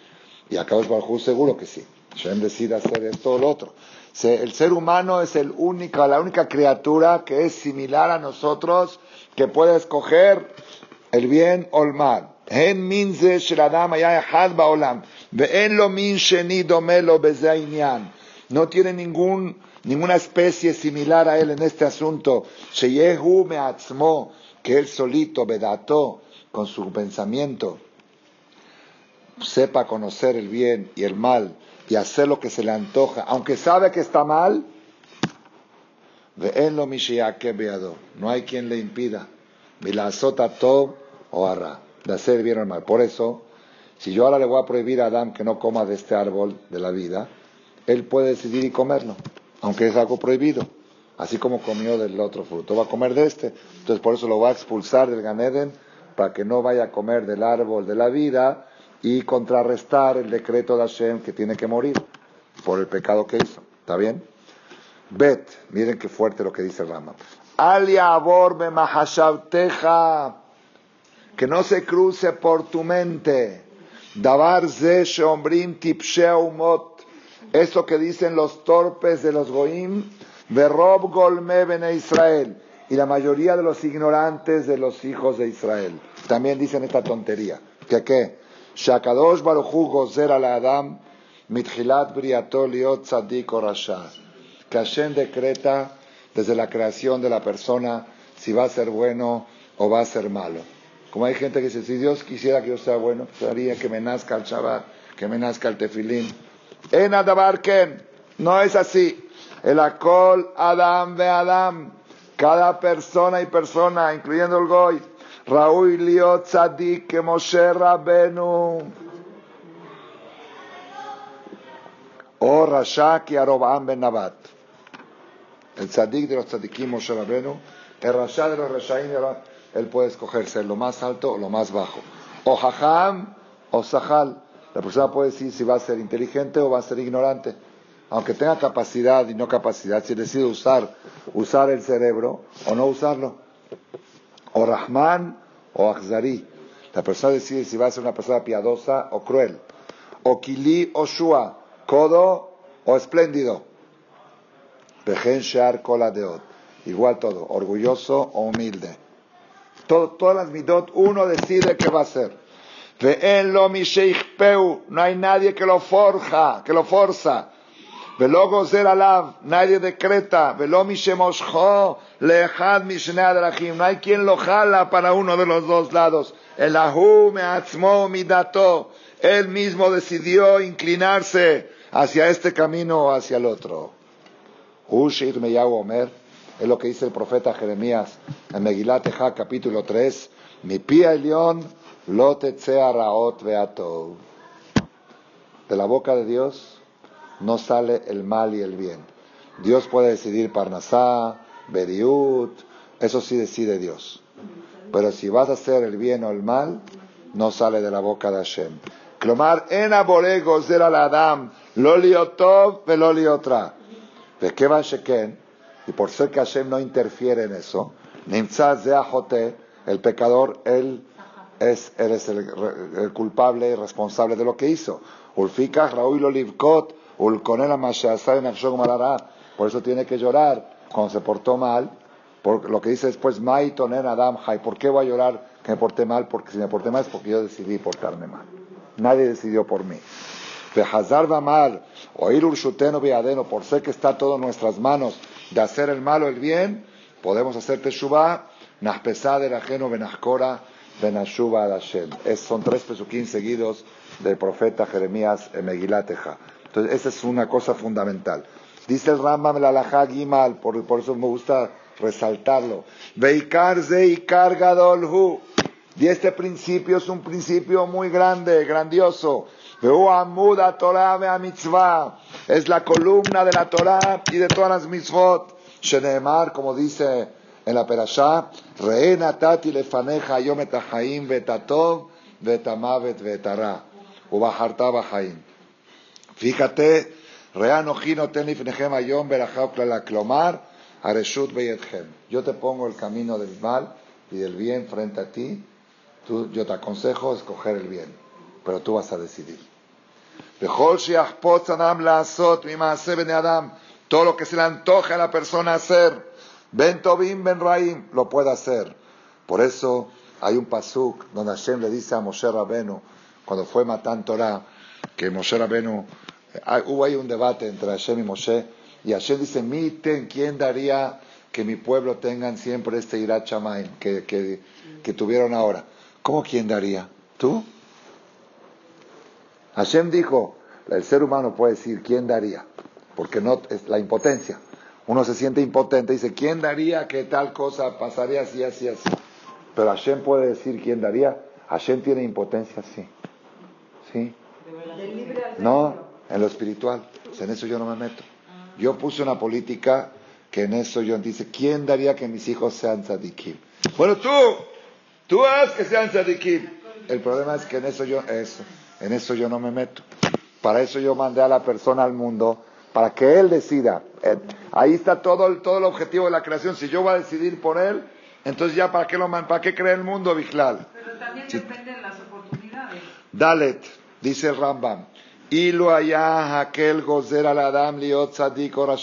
[SPEAKER 1] Y a Kadosh Baruj seguro que sí. Shem decide hacer esto o lo otro. El ser humano es el único, la única criatura que es similar a nosotros, que puede escoger el bien o el mal. No tiene ningún ninguna especie similar a él en este asunto. Sheyehu me'atzmo, que él solito, con su pensamiento, sepa conocer el bien y el mal y hacer lo que se le antoja, aunque sabe que está mal, lo no hay quien le impida, o arra, de hacer bien o mal. Por eso, si yo ahora le voy a prohibir a Adán que no coma de este árbol de la vida, él puede decidir y comerlo aunque es algo prohibido, así como comió del otro fruto, va a comer de este, entonces por eso lo va a expulsar del Ganeden para que no vaya a comer del árbol de la vida y contrarrestar el decreto de Hashem que tiene que morir por el pecado que hizo. ¿Está bien? Bet, miren qué fuerte lo que dice Rama. Alia mahashavteja, que no se cruce por tu mente. Davar ze shombrim tipsheumot eso que dicen los torpes de los goim, Rob golme bene Israel, y la mayoría de los ignorantes de los hijos de Israel. También dicen esta tontería. ¿Que qué? Shakadosh baruchu gozer al Adam, mitchilat briato liot tzadik rasha. Que Hashem decreta desde la creación de la persona si va a ser bueno o va a ser malo. Como hay gente que dice, si Dios quisiera que yo sea bueno, pues haría que me nazca el Shabbat, que me nazca el tefilín. En Adabarken, no es así. El Akol Adam ve Adam. Cada persona y persona, incluyendo el Goy. Raúl Liot Tzadik Moshe Rabenu. O Rasha que Arobam ben Nabat. El Tzadik de los Tzadikim Moshe Rabenu. El Rasha de los Rashaim, él puede escogerse lo más alto o lo más bajo. O Jajam o Sahal. La persona puede decir si va a ser inteligente o va a ser ignorante aunque tenga capacidad y no capacidad, si decide usar, usar el cerebro o no usarlo. O Rahman o Akhzari. La persona decide si va a ser una persona piadosa o cruel. O Kili o Shua. Codo o espléndido. Bejen Shar Kola Deot. Igual todo. Orgulloso o humilde Todo, todas las midot, uno decide qué va a ser. lo No hay nadie que lo forja, que lo forza. ולא גוזר עליו, nadie decreta, ולא מי שמושכו לאחד משני הדרכים, no hay quien lo jala para uno de los dos lados, el ahu meatzmo midato, él mismo decidió inclinarse hacia este camino o hacia el otro. Ushir Meyahu Omer, es lo que dice el profeta Jeremías en Megilat capítulo 3, mi pia elión lo raot. De la boca de Dios no sale el mal y el bien. Dios puede decidir Parnasá, Beriut, eso sí decide Dios. Pero si vas a hacer el bien o el mal, no sale de la boca de Hashem. Clomar en aboregos era la Adam, loliotov veloliotra. ¿De qué va Sheken? Y por ser que Hashem no interfiere en eso, el pecador, él es, él es el, culpable y responsable de lo que hizo. Por eso tiene que llorar cuando se portó mal. Por lo que dice después, Adam ¿Por qué voy a llorar que me porté mal? Porque si me porté mal es porque yo decidí portarme mal. Nadie decidió por mí. mal, oír urshuteno viadeno, por ser que está todo en nuestras manos de hacer el malo el bien, podemos hacer teshuvah, del ajeno benashkora, benashuba adashem. Son tres pesuquín seguidos del profeta Jeremías en Megilateja. Entonces, esa es una cosa fundamental. Dice el Rambam el alajá Gimal, por, por eso me gusta resaltarlo. Veikar Zeikar Gadolhu. Y este principio es un principio muy grande, grandioso. Es la columna de la Torah y de todas las mitzvot. Shenemar, como dice en la perashá, Reena tati lefaneja yom etahaim vetatov vetamavet vetara. Ubaharta bahaim. Fíjate, yo te pongo el camino del mal y del bien frente a ti. Tú, yo te aconsejo escoger el bien, pero tú vas a decidir. Todo lo que se le antoja a la persona hacer, ben tobim ben raim, lo puede hacer. Por eso hay un pasuk donde Hashem le dice a Moshe Rabenu, cuando fue matando Torah, que Moshe Rabenu hubo ahí un debate entre Hashem y Moshe, y Hashem dice, miten, ¿quién daría que mi pueblo tengan siempre este Irat que, que, tuvieron ahora? ¿Cómo quién daría? ¿Tú? Hashem dijo, el ser humano puede decir, ¿quién daría? Porque no es la impotencia. Uno se siente impotente y dice, ¿quién daría que tal cosa pasaría así, así, así? Pero Hashem puede decir, ¿quién daría? Hashem tiene impotencia, sí. ¿Sí? No, en lo espiritual. en eso yo no me meto. Yo puse una política que en eso yo dice, ¿quién daría que mis hijos sean tzadikim? Bueno, tú, tú haz que sean tzadikim. El problema es que en eso yo, eso, en eso yo no me meto. Para eso yo mandé a la persona al mundo, para que él decida. Eh, ahí está todo el, todo el objetivo de la creación. Si yo voy a decidir por él, entonces ya para qué lo para qué crea el mundo, Bijlal.
[SPEAKER 2] Pero también dependen las oportunidades.
[SPEAKER 1] Dalet, dice Rambam. Y lo allá aquel gozer al Adam liot tzadik o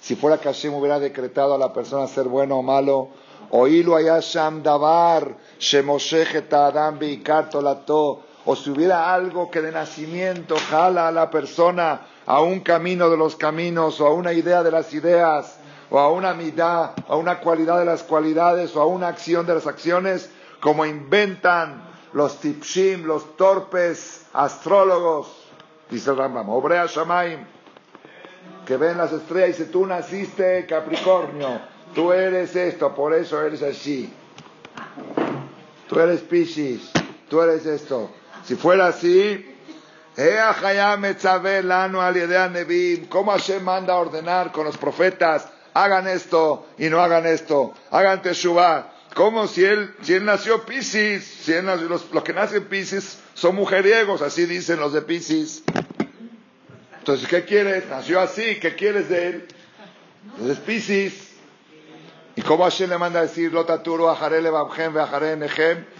[SPEAKER 1] Si fuera que Hashem hubiera decretado a la persona ser bueno o malo, o lo allá sham davar shemoshechet Adam lato, o si hubiera algo que de nacimiento jala a la persona a un camino de los caminos o a una idea de las ideas, o a una mitad, a una cualidad de las cualidades, o a una acción de las acciones, como inventan los tipshim, los torpes astrólogos, dice el Rambam, Obrea Shamaim, que ven las estrellas y dice, tú naciste Capricornio, tú eres esto, por eso eres así. Tú eres Piscis, tú eres esto. Si fuera así, ¿cómo Hashem manda a ordenar con los profetas? Hagan esto y no hagan esto. Hagan Teshuvah. Como si él, si él nació Piscis, si los, que nacen Piscis son mujeriegos, así dicen los de Piscis. Entonces, ¿qué quieres? Nació así, ¿qué quieres de él? Entonces, Piscis. ¿Y cómo Hashem le manda a decir, Lotaturo, Ajarele, Babjem, Ajaré, Nejem?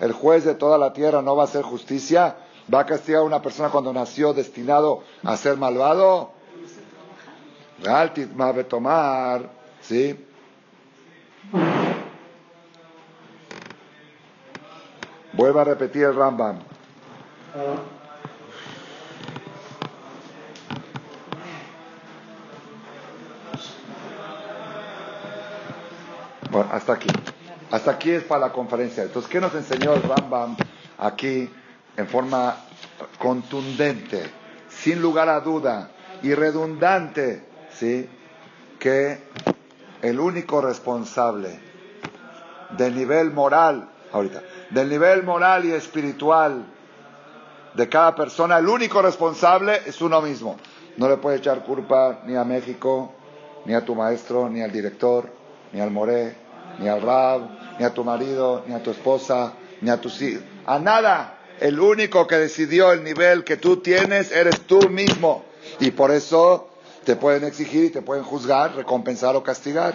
[SPEAKER 1] el juez de toda la tierra no va a hacer justicia, va a castigar a una persona cuando nació destinado a ser malvado. Va tomar, ¿sí? Vuelvo a repetir el Rambam. Bueno, hasta aquí. Hasta aquí es para la conferencia. Entonces, ¿qué nos enseñó el Rambam aquí en forma contundente, sin lugar a duda y redundante, ¿sí? Que el único responsable del nivel moral, ahorita, del nivel moral y espiritual de cada persona, el único responsable es uno mismo. No le puede echar culpa ni a México, ni a tu maestro, ni al director, ni al moré, ni al rab, ni a tu marido, ni a tu esposa, ni a tus hijos. A nada. El único que decidió el nivel que tú tienes eres tú mismo. Y por eso te pueden exigir y te pueden juzgar, recompensar o castigar.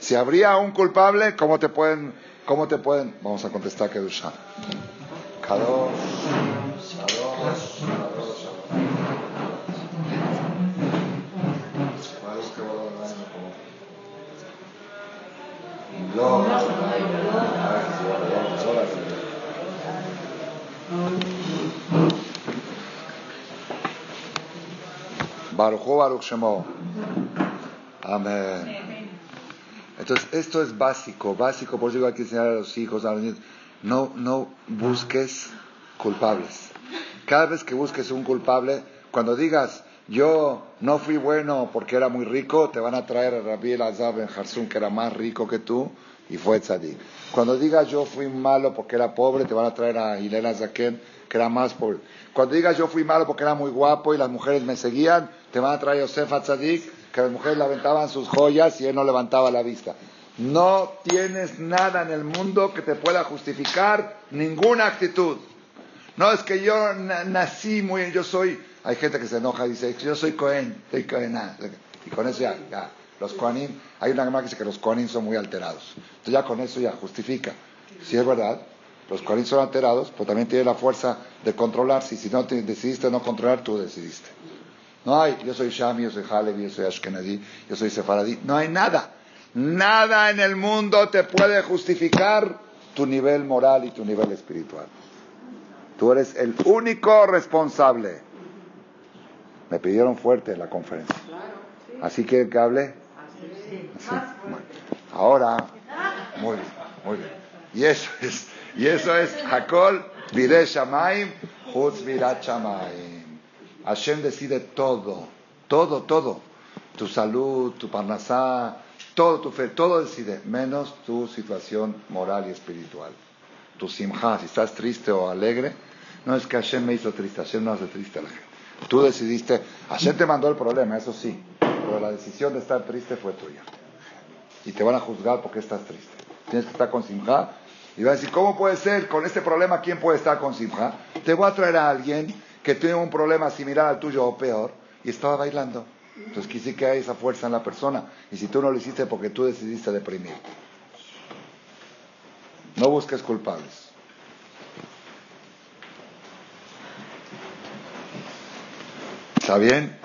[SPEAKER 1] Si habría un culpable, ¿cómo te pueden, cómo te pueden? Vamos a contestar Kadosh, Kadosh, Kadosh. Baruch Baruch Shemo. Amén. Entonces, esto es básico, básico, por eso digo hay que enseñar a los hijos, a los niños. No, no busques culpables. Cada vez que busques un culpable, cuando digas, yo no fui bueno porque era muy rico, te van a traer a Rabbi Elazar Ben Harsun, que era más rico que tú, y fue tzadik. Cuando digas, yo fui malo porque era pobre, te van a traer a Hilel Zaken, que era más pobre. Cuando digas, yo fui malo porque era muy guapo y las mujeres me seguían, te van a traer a Yosef Atzadik, que las mujeres levantaban sus joyas y él no levantaba la vista. No tienes nada en el mundo que te pueda justificar ninguna actitud. No es que yo nací muy, yo soy, hay gente que se enoja y dice, yo soy Cohen, soy Cohen, y con eso ya, ya. Los Kohanim, hay una gama que dice que los Kohanim son muy alterados. Entonces ya con eso ya justifica. Si es verdad, los Kohanim son alterados, pero también tiene la fuerza de controlar. Si, si no te decidiste no controlar, tú decidiste. No hay, yo soy Shami, yo soy Halevi, yo soy Ashkenadi, yo soy Sefaradí. No hay nada. Nada en el mundo te puede justificar tu nivel moral y tu nivel espiritual. Tú eres el único responsable. Me pidieron fuerte en la conferencia. ¿Así quieren que hable? Ahora, muy bien, muy bien. Y eso es, y eso es Hakol Vire Shamaim, Hutz Shamaim. Hashem decide todo, todo, todo. Tu salud, tu parnasá, todo tu fe, todo decide, menos tu situación moral y espiritual. Tu simja, si estás triste o alegre, no es que Hashem me hizo triste, Hashem no hace triste a la gente. Tú decidiste, Hashem te mandó el problema, eso sí, pero la decisión de estar triste fue tuya. Y te van a juzgar porque estás triste. Tienes que estar con simja. Y van a decir, ¿cómo puede ser con este problema quién puede estar con simja? Te voy a traer a alguien que tiene un problema similar al tuyo o peor y estaba bailando. Entonces quise que hay esa fuerza en la persona. Y si tú no lo hiciste porque tú decidiste deprimir. No busques culpables. ¿Está bien?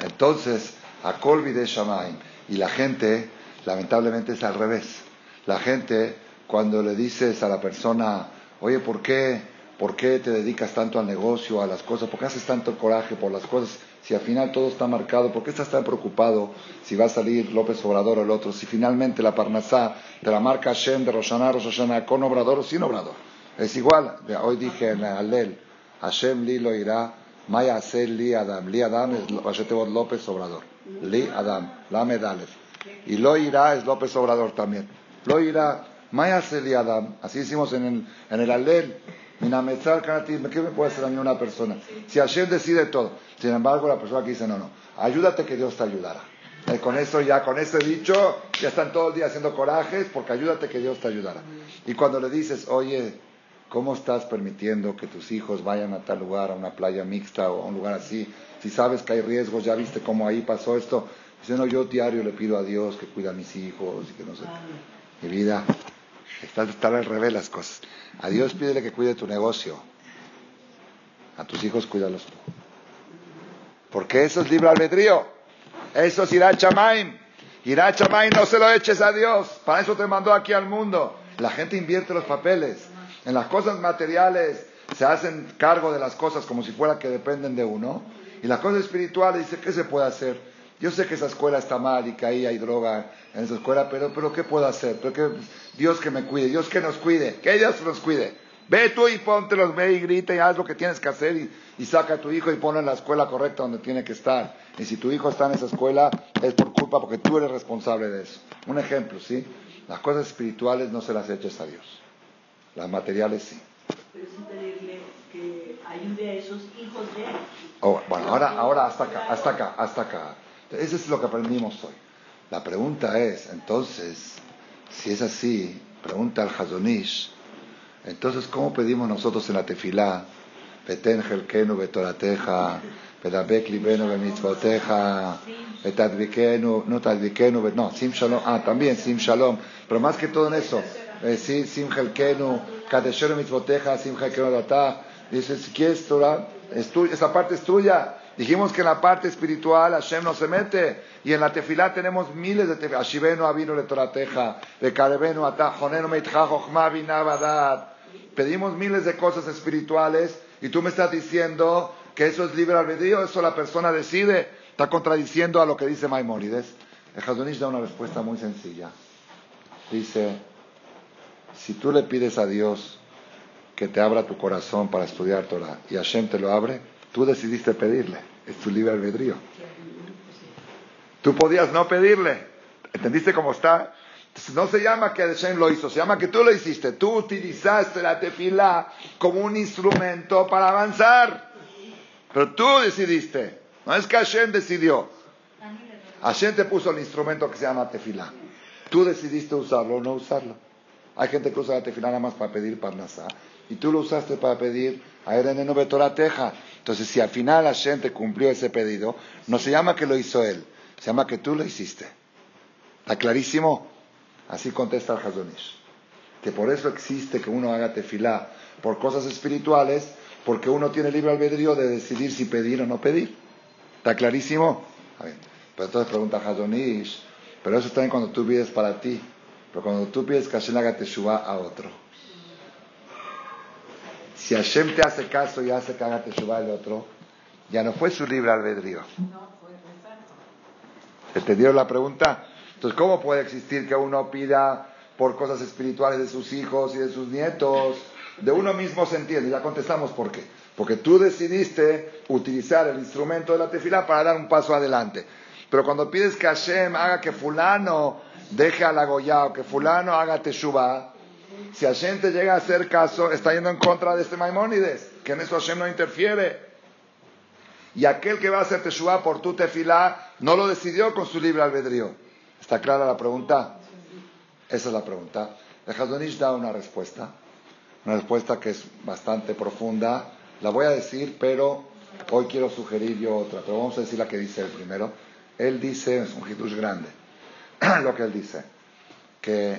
[SPEAKER 1] Entonces, a Colby de Shamaim. Y la gente, lamentablemente, es al revés. La gente, cuando le dices a la persona, oye, ¿por qué, ¿por qué te dedicas tanto al negocio, a las cosas? ¿Por qué haces tanto coraje por las cosas? Si al final todo está marcado, ¿por qué estás tan preocupado si va a salir López Obrador o el otro? Si finalmente la Parnasá de la marca Hashem de Roshaná, Roshaná, con obrador o sin obrador. Es igual. Hoy dije en Alel, Hashem li lo irá Maya li Adam. Li Adam es López Obrador. Li Adam. La medales. Y lo irá es López Obrador también. Lo irá. Maya hacer li Adam. Así hicimos en el, en el Alel. ¿Qué me puede hacer a mí una persona? Si Hashem decide todo. Sin embargo, la persona que dice, no, no, ayúdate que Dios te ayudará. Y con eso ya, con ese dicho, ya están todo el día haciendo corajes porque ayúdate que Dios te ayudará. Y cuando le dices, oye, ¿Cómo estás permitiendo que tus hijos vayan a tal lugar, a una playa mixta o a un lugar así? Si sabes que hay riesgos, ya viste cómo ahí pasó esto. Dice, no, yo diario le pido a Dios que cuida a mis hijos y que no sé. Mi vida, está, están al revés las cosas. A Dios pídele que cuide tu negocio. A tus hijos cuídalos tú. Porque eso es libre albedrío. Eso es irá chamaim. Irá chamaim, no se lo eches a Dios. Para eso te mandó aquí al mundo. La gente invierte los papeles. En las cosas materiales se hacen cargo de las cosas como si fuera que dependen de uno. Y las cosas espirituales dice, ¿qué se puede hacer? Yo sé que esa escuela está mal y que ahí hay droga en esa escuela, pero, pero ¿qué puedo hacer? Pero que, Dios que me cuide, Dios que nos cuide, que Dios nos cuide. Ve tú y ponte los ve y grita y haz lo que tienes que hacer y, y, saca a tu hijo y ponlo en la escuela correcta donde tiene que estar. Y si tu hijo está en esa escuela es por culpa porque tú eres responsable de eso. Un ejemplo, ¿sí? Las cosas espirituales no se las eches a Dios. Las materiales sí.
[SPEAKER 3] Pero es pedirle que ayude a esos hijos de
[SPEAKER 1] oh, bueno, ahora, ahora hasta acá, hasta acá, hasta acá. Eso es lo que aprendimos hoy. La pregunta es, entonces, si es así, pregunta al Hazonish, entonces, ¿cómo pedimos nosotros en la tefilá? Beten helkenu betorateja, bedabek libenu bemitzvoteja, betadvikenu, no tadvikenu, no, sim shalom, ah, también sim shalom, pero más que todo en eso, eh, Sim Helkenu, Kadeshero Mitzvoteja, Sim Helkenu Data. Dice, si quieres Torah, esa parte es tuya. Dijimos que en la parte espiritual Hashem no se mete. Y en la tefilá tenemos miles de tefilá. Ashivenu Avinu le Torateja, de Karebenu Ata, Jonenu Meitja, Jochma Pedimos miles de cosas espirituales y tú me estás diciendo que eso es libre albedrío, eso la persona decide. Está contradiciendo a lo que dice Maimónides. El Hazonish da una respuesta muy sencilla. Dice, si tú le pides a Dios que te abra tu corazón para estudiar Torah y Hashem te lo abre, tú decidiste pedirle. Es tu libre albedrío. Tú podías no pedirle. ¿Entendiste cómo está? no se llama que Hashem lo hizo, se llama que tú lo hiciste. Tú utilizaste la tefila como un instrumento para avanzar. Pero tú decidiste. No es que Hashem decidió. Hashem te puso el instrumento que se llama tefila. Tú decidiste usarlo o no usarlo. Hay gente que usa la tefilá nada más para pedir parnasá. Y tú lo usaste para pedir a Ereneno Teja. Entonces, si al final la gente cumplió ese pedido, no se llama que lo hizo él, se llama que tú lo hiciste. ¿Está clarísimo? Así contesta el Hazonish. Que por eso existe que uno haga tefilá por cosas espirituales, porque uno tiene libre albedrío de decidir si pedir o no pedir. ¿Está clarísimo? A ver, pero entonces pregunta Hazonish, pero eso también cuando tú pides para ti. Pero cuando tú pides que Hashem haga teshuva a otro, si Hashem te hace caso y hace que haga teshuva al otro, ya no fue su libre albedrío. ¿Entendieron la pregunta? Entonces, ¿cómo puede existir que uno pida por cosas espirituales de sus hijos y de sus nietos? De uno mismo se entiende, ya contestamos por qué. Porque tú decidiste utilizar el instrumento de la tefila para dar un paso adelante. Pero cuando pides que Hashem haga que fulano deje al agoyado, que fulano haga teshuva, si Hashem te llega a hacer caso, está yendo en contra de este Maimónides, que en eso Hashem no interfiere. Y aquel que va a hacer teshuva por tu tefilá, no lo decidió con su libre albedrío. ¿Está clara la pregunta? Esa es la pregunta. El Hazonish da una respuesta, una respuesta que es bastante profunda. La voy a decir, pero Hoy quiero sugerir yo otra, pero vamos a decir la que dice el primero. Él dice, es un hidush grande, lo que él dice, que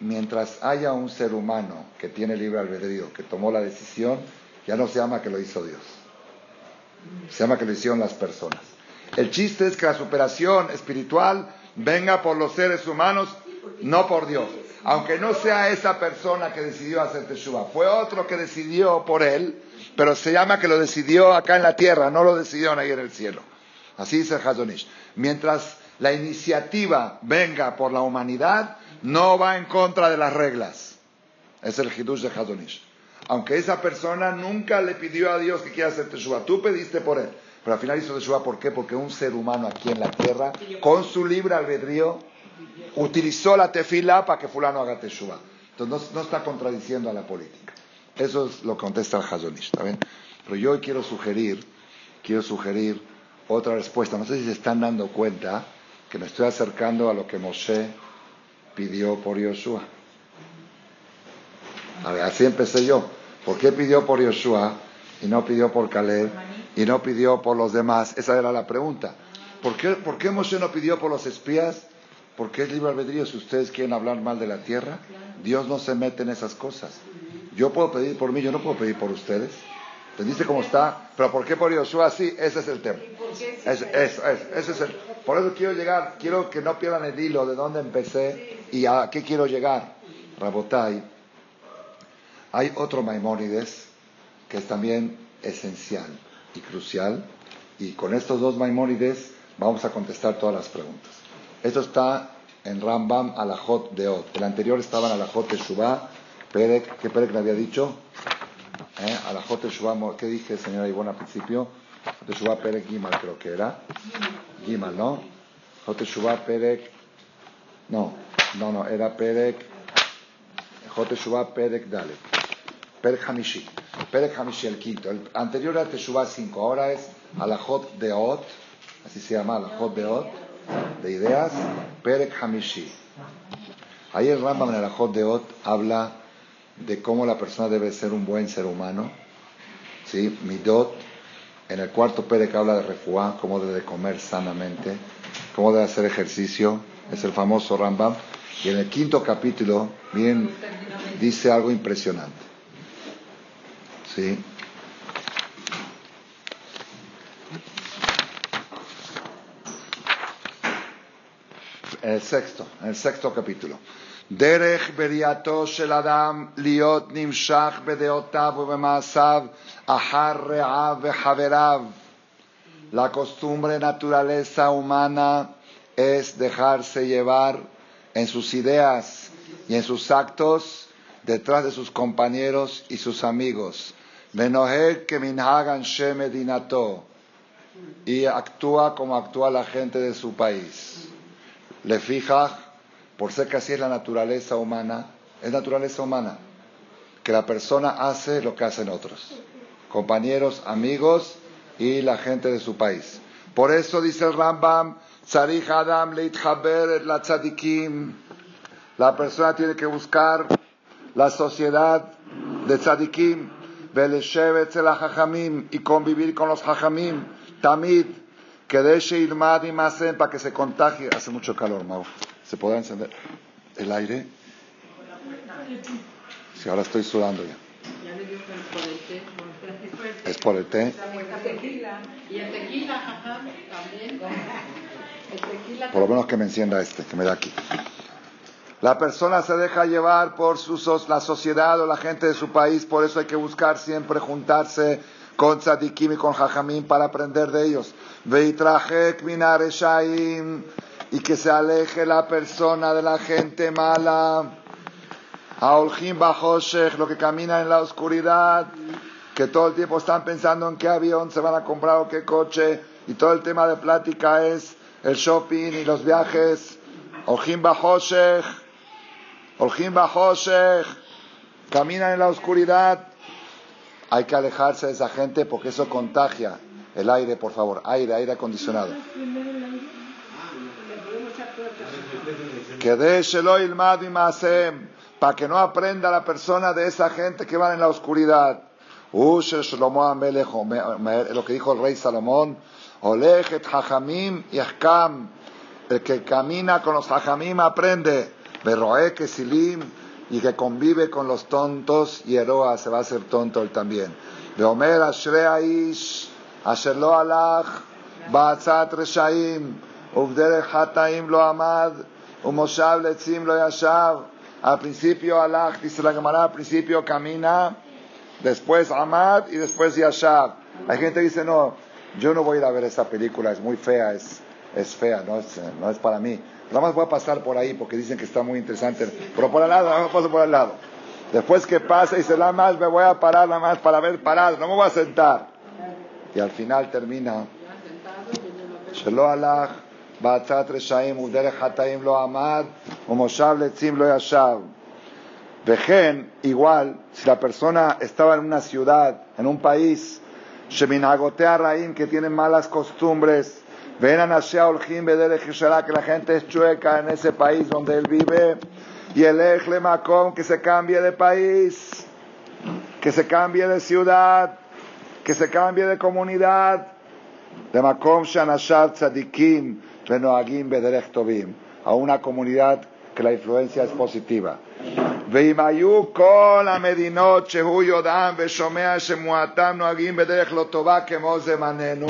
[SPEAKER 1] mientras haya un ser humano que tiene libre albedrío, que tomó la decisión, ya no se llama que lo hizo Dios. Se llama que lo hicieron las personas. El chiste es que la superación espiritual venga por los seres humanos, no por Dios. Aunque no sea esa persona que decidió hacer Teshuvah, fue otro que decidió por él, pero se llama que lo decidió acá en la tierra, no lo decidió ahí en el cielo. Así dice Hazonish. Mientras la iniciativa venga por la humanidad, no va en contra de las reglas. Es el Hidush de Hazonish. Aunque esa persona nunca le pidió a Dios que quiera hacer Teshuvah, tú pediste por él. Pero al final hizo Teshuvah, ¿por qué? Porque un ser humano aquí en la tierra, con su libre albedrío, utilizó la tefila para que fulano haga Teshuvah. Entonces no, está contradiciendo a la política. Eso es lo que contesta el Hazonish, ¿está bien? Pero yo hoy quiero sugerir, quiero sugerir otra respuesta. No sé si se están dando cuenta que me estoy acercando a lo que Moshe pidió por Yoshua. A ver, así empecé yo. ¿Por qué pidió por Yoshua y no pidió por Caleb y no pidió por los demás? Esa era la pregunta. ¿Por qué, ¿Por qué Moshe no pidió por los espías? Porque es libre albedrío. Si ustedes quieren hablar mal de la tierra, Dios no se mete en esas cosas. Yo puedo pedir por mí, yo no puedo pedir por ustedes. ¿Entendiste cómo está? Pero ¿por qué por Yoshua sí? Ese es el tema. Es, ese es el, por eso quiero llegar, quiero que no pierdan el hilo de dónde empecé y a qué quiero llegar. Rabotai, hay otro Maimónides que es también esencial y crucial y con estos dos Maimónides vamos a contestar todas las preguntas. Esto está en Rambam Alajot de Ot. El anterior estaba en Alajot de Shubá. ¿qué Perek le había dicho? ¿Eh? Alajot de Shubá, ¿qué dije, señora Ivonne, al principio? De Shubá Perek Gimal, creo que era. Gimal, ¿no? Jote Shubá Perek. No, no, no, era Perek. Jote Shubá Perek Dale. Perek Hamishi. Perek Hamishi, el quinto. El anterior era Teshuvah 5, ahora es Alajot de Ot. Así se llama, Alajot de Ot. De ideas. Perek Hamishi. Ahí el Rambam en Alajot de Ot habla de cómo la persona debe ser un buen ser humano. ¿Sí? Midot en el cuarto que habla de refuá, cómo debe comer sanamente, cómo debe hacer ejercicio, es el famoso Rambam. Y en el quinto capítulo, bien, dice algo impresionante. ¿Sí? En el sexto, en el sexto capítulo. דרך בריאתו של אדם להיות נמשך בדעותיו ובמעשיו אחר רעיו וחבריו. La costumbre naturaleza humana es dejarse llevar en sus ideas y en sus actos detrás de sus compañeros y sus amigos. Venoher que minhagan shemedinato y actúa como actúa la gente de su país. Le fija por ser que así es la naturaleza humana, es naturaleza humana, que la persona hace lo que hacen otros, compañeros, amigos y la gente de su país. Por eso dice el Rambam, Adam la tzadikim, la persona tiene que buscar la sociedad de tzadikim, y convivir con los hajamim, tamid, que ilmad y masen para que se contagie. Hace mucho calor, Mau. ¿Se podrá encender el aire? Si ahora estoy sudando ya. Es por el té. Por lo menos que me encienda este, que me da aquí. La persona se deja llevar por la sociedad o la gente de su país, por eso hay que buscar siempre juntarse con tzadikim y con jajamim para aprender de ellos y que se aleje la persona de la gente mala. Aolhim Bajoshech, lo que camina en la oscuridad, que todo el tiempo están pensando en qué avión se van a comprar o qué coche, y todo el tema de plática es el shopping y los viajes. Aolhim Bajoshech, Aolhim Bajoshech, caminan en la oscuridad. Hay que alejarse de esa gente porque eso contagia el aire, por favor, aire, aire acondicionado. Que para que no aprenda la persona de esa gente que va en la oscuridad. lo que dijo el rey Salomón, Olechet Hajamim y el que camina con los Hajamim aprende, Berroe Silim, y que convive con los tontos, y Eroa se va a hacer tonto él también. De Omer Ashrei Aish, Asher lo alach, Ba'atzat Reshaim, Uvdere Hataim lo amad, Umoshav Letzim lo yashav. Al principio alach, dice la Gemara, al principio camina, después amad y después yashav. Hay gente que dice, no, yo no voy a ir a ver esa película, es muy fea, es, es fea, no es, no es para mí. Nada más voy a pasar por ahí porque dicen que está muy interesante. Pero por al lado, no paso por al lado. Después que pase, dice, nada más me voy a parar, nada más para ver parado, no me voy a sentar. Y al final termina. Shelo alach, ba'atzat reshaim, uderech hataim lo amad, umoshav letzim lo yashav. Vejen, igual, si la persona estaba en una ciudad, en un país, sheminagotea raim, que tiene malas costumbres, Ven a Oljim que la gente es chueca en ese país donde él vive. Ejle Makom que se cambie de país, que se cambie de ciudad, que se cambie de comunidad. De Makom Shanashar Tzadikim Renoagim Bederech Tovim. A una comunidad que la influencia es positiva. וימהיו כל המדינות שהוא יודעם ושומע שמועתם נוהגים בדרך לא טובה כמו זמננו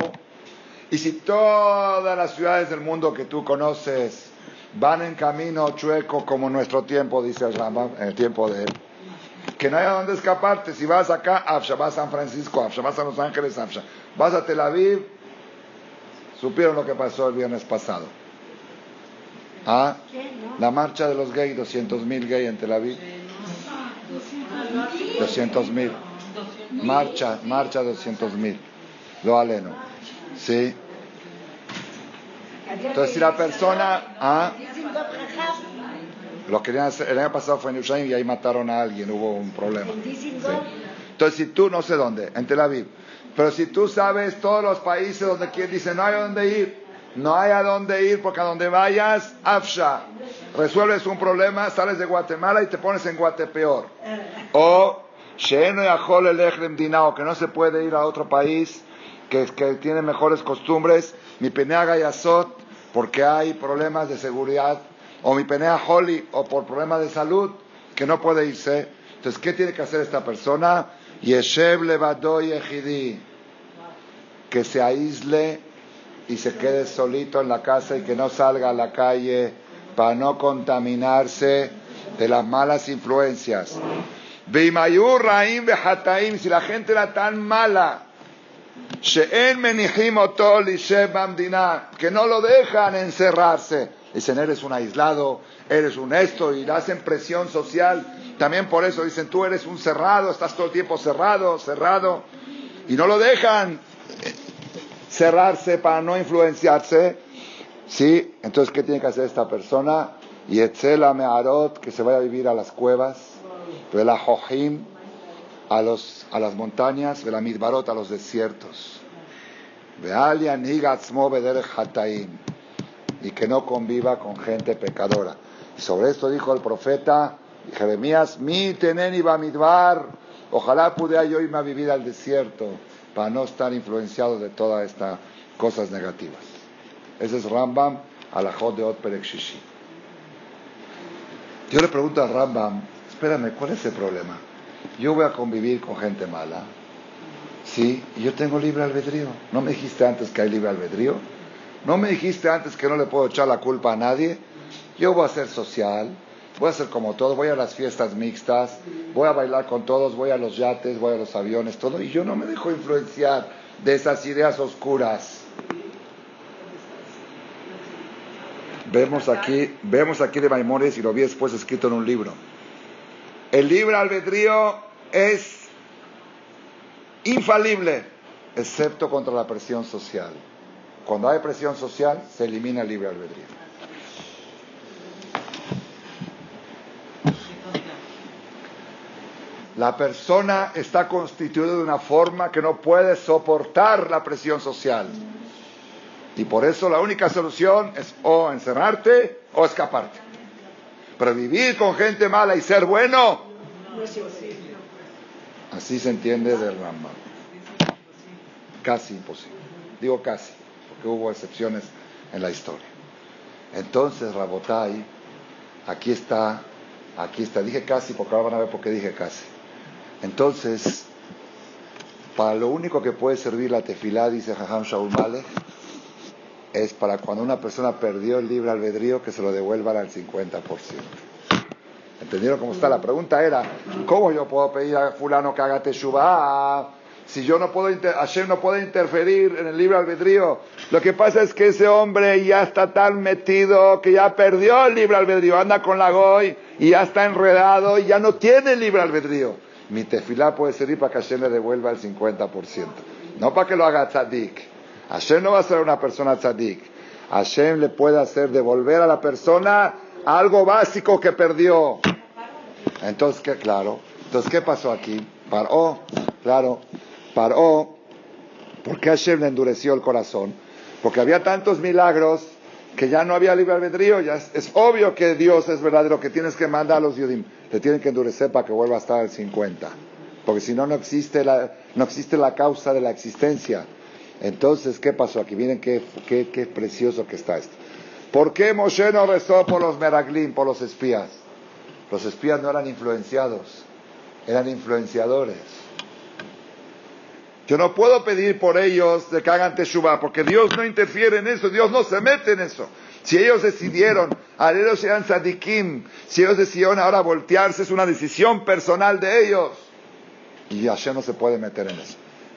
[SPEAKER 1] y si todas las ciudades del mundo que tú conoces van en camino chueco como nuestro tiempo, dice el Rambam, en el tiempo de él, que no haya dónde escaparte. Si vas acá, Afsha, vas a San Francisco, Afsha, vas a Los Ángeles, Afsha, vas a Tel Aviv, supieron lo que pasó el viernes pasado. ¿Ah? La marcha de los gays, 200 mil gays en Tel Aviv. 200 mil. Marcha, marcha 200 mil. Lo aleno. Sí. Entonces, si la persona. ¿ah? Lo querían hacer, el año pasado fue en Yerushalayim y ahí mataron a alguien, hubo un problema. Entonces, si tú, no sé dónde, en Tel Aviv, pero si tú sabes todos los países donde quien dice no hay a dónde ir, no hay a dónde ir porque a donde vayas, Afsha, resuelves un problema, sales de Guatemala y te pones en Guatepeor. O, y que no se puede ir a otro país que, que tiene mejores costumbres, mi penea Gayasot, porque hay problemas de seguridad, o mi penea Holly, o por problemas de salud, que no puede irse. Entonces, ¿qué tiene que hacer esta persona? Yeshev levado yehidi, que se aísle y se quede solito en la casa y que no salga a la calle para no contaminarse de las malas influencias. Si la gente era tan mala que no lo dejan encerrarse. Dicen, eres un aislado, eres un esto, y le hacen presión social. También por eso dicen, tú eres un cerrado, estás todo el tiempo cerrado, cerrado. Y no lo dejan cerrarse para no influenciarse. ¿Sí? Entonces, ¿qué tiene que hacer esta persona? Y Etzela Meharot, que se vaya a vivir a las cuevas. la Johim, a, los, a las montañas, la Midbarot a los desiertos. Y que no conviva con gente pecadora. Y sobre esto dijo el profeta Jeremías, mi teneni midbar, ojalá pudiera yo irme a vivir al desierto para no estar influenciado de todas estas cosas negativas. Ese es Rambam, alajot de Ot Yo le pregunto a Rambam, espérame, ¿cuál es el problema? yo voy a convivir con gente mala. Sí, yo tengo libre albedrío. ¿No me dijiste antes que hay libre albedrío? ¿No me dijiste antes que no le puedo echar la culpa a nadie? Yo voy a ser social, voy a ser como todos, voy a las fiestas mixtas, voy a bailar con todos, voy a los yates, voy a los aviones, todo, y yo no me dejo influenciar de esas ideas oscuras. Vemos aquí, vemos aquí de Maimores y lo vi después escrito en un libro. El libre albedrío es infalible, excepto contra la presión social. Cuando hay presión social, se elimina el libre albedrío. La persona está constituida de una forma que no puede soportar la presión social. Y por eso la única solución es o encerrarte o escaparte. Pero vivir con gente mala y ser bueno, Así se entiende del Rambam. Casi imposible. Digo casi, porque hubo excepciones en la historia. Entonces, Rabotai, aquí está, aquí está. Dije casi porque ahora van a ver por qué dije casi. Entonces, para lo único que puede servir la tefilá, dice Jajam Shaul Malek, es para cuando una persona perdió el libre albedrío que se lo devuelvan al 50%. ¿Entendieron cómo está? La pregunta era, ¿cómo yo puedo pedir a fulano que haga teshuvah? Si yo no puedo, Hashem no puede interferir en el libre albedrío. Lo que pasa es que ese hombre ya está tan metido que ya perdió el libre albedrío. Anda con la goy y ya está enredado y ya no tiene el libre albedrío. Mi tefilá puede servir para que Hashem le devuelva el 50%. No para que lo haga tzadik. Hashem no va a ser una persona tzadik. Hashem le puede hacer devolver a la persona algo básico que perdió. Entonces, ¿qué? Claro. Entonces, ¿qué pasó aquí? Paró, claro paró, ¿por qué Hashem le endureció el corazón? Porque había tantos milagros que ya no había libre albedrío, ya es, obvio que Dios es verdadero, que tienes que mandar a los Yudim, le tienen que endurecer para que vuelva a estar al 50, porque si no, no existe la, no existe la causa de la existencia. Entonces, ¿qué pasó aquí? Miren qué, qué, qué precioso que está esto. ¿Por qué Moshe no rezó por los Meraglim, por los espías? Los espías no eran influenciados, eran influenciadores. Yo no puedo pedir por ellos de que hagan teshuva, porque Dios no interfiere en eso, Dios no se mete en eso. Si ellos decidieron, ellos sean sadikim, si ellos decidieron ahora voltearse, es una decisión personal de ellos. Y Hashem no se puede meter en eso.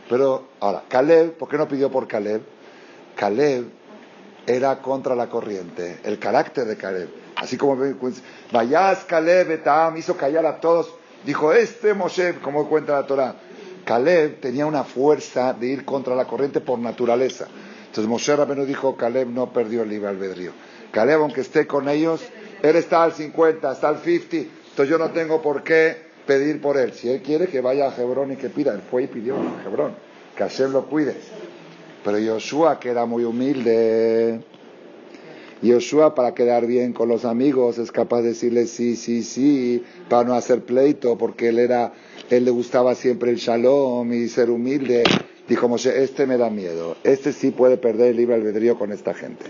[SPEAKER 1] Pero ahora, Caleb, ¿por qué no pidió por Caleb? Caleb era contra la corriente, el carácter de Caleb. Así como Vayas Caleb Etam hizo callar a todos. Dijo, este Moshe, como cuenta la Torah, Caleb tenía una fuerza de ir contra la corriente por naturaleza. Entonces Moshe Rabenu dijo, Caleb no perdió el libre albedrío. Caleb, aunque esté con ellos, él está al 50, está al 50, entonces yo no tengo por qué pedir por él. Si él quiere que vaya a Hebrón y que pida, él fue y pidió a Hebrón, que Hashem lo cuide. Pero Yoshua, que era muy humilde, Yoshua para quedar bien con los amigos es capaz de decirle sí, sí, sí, para no hacer pleito, porque él era él le gustaba siempre el shalom y ser humilde. Dijo Moshe, este me da miedo, este sí puede perder el libre albedrío con esta gente.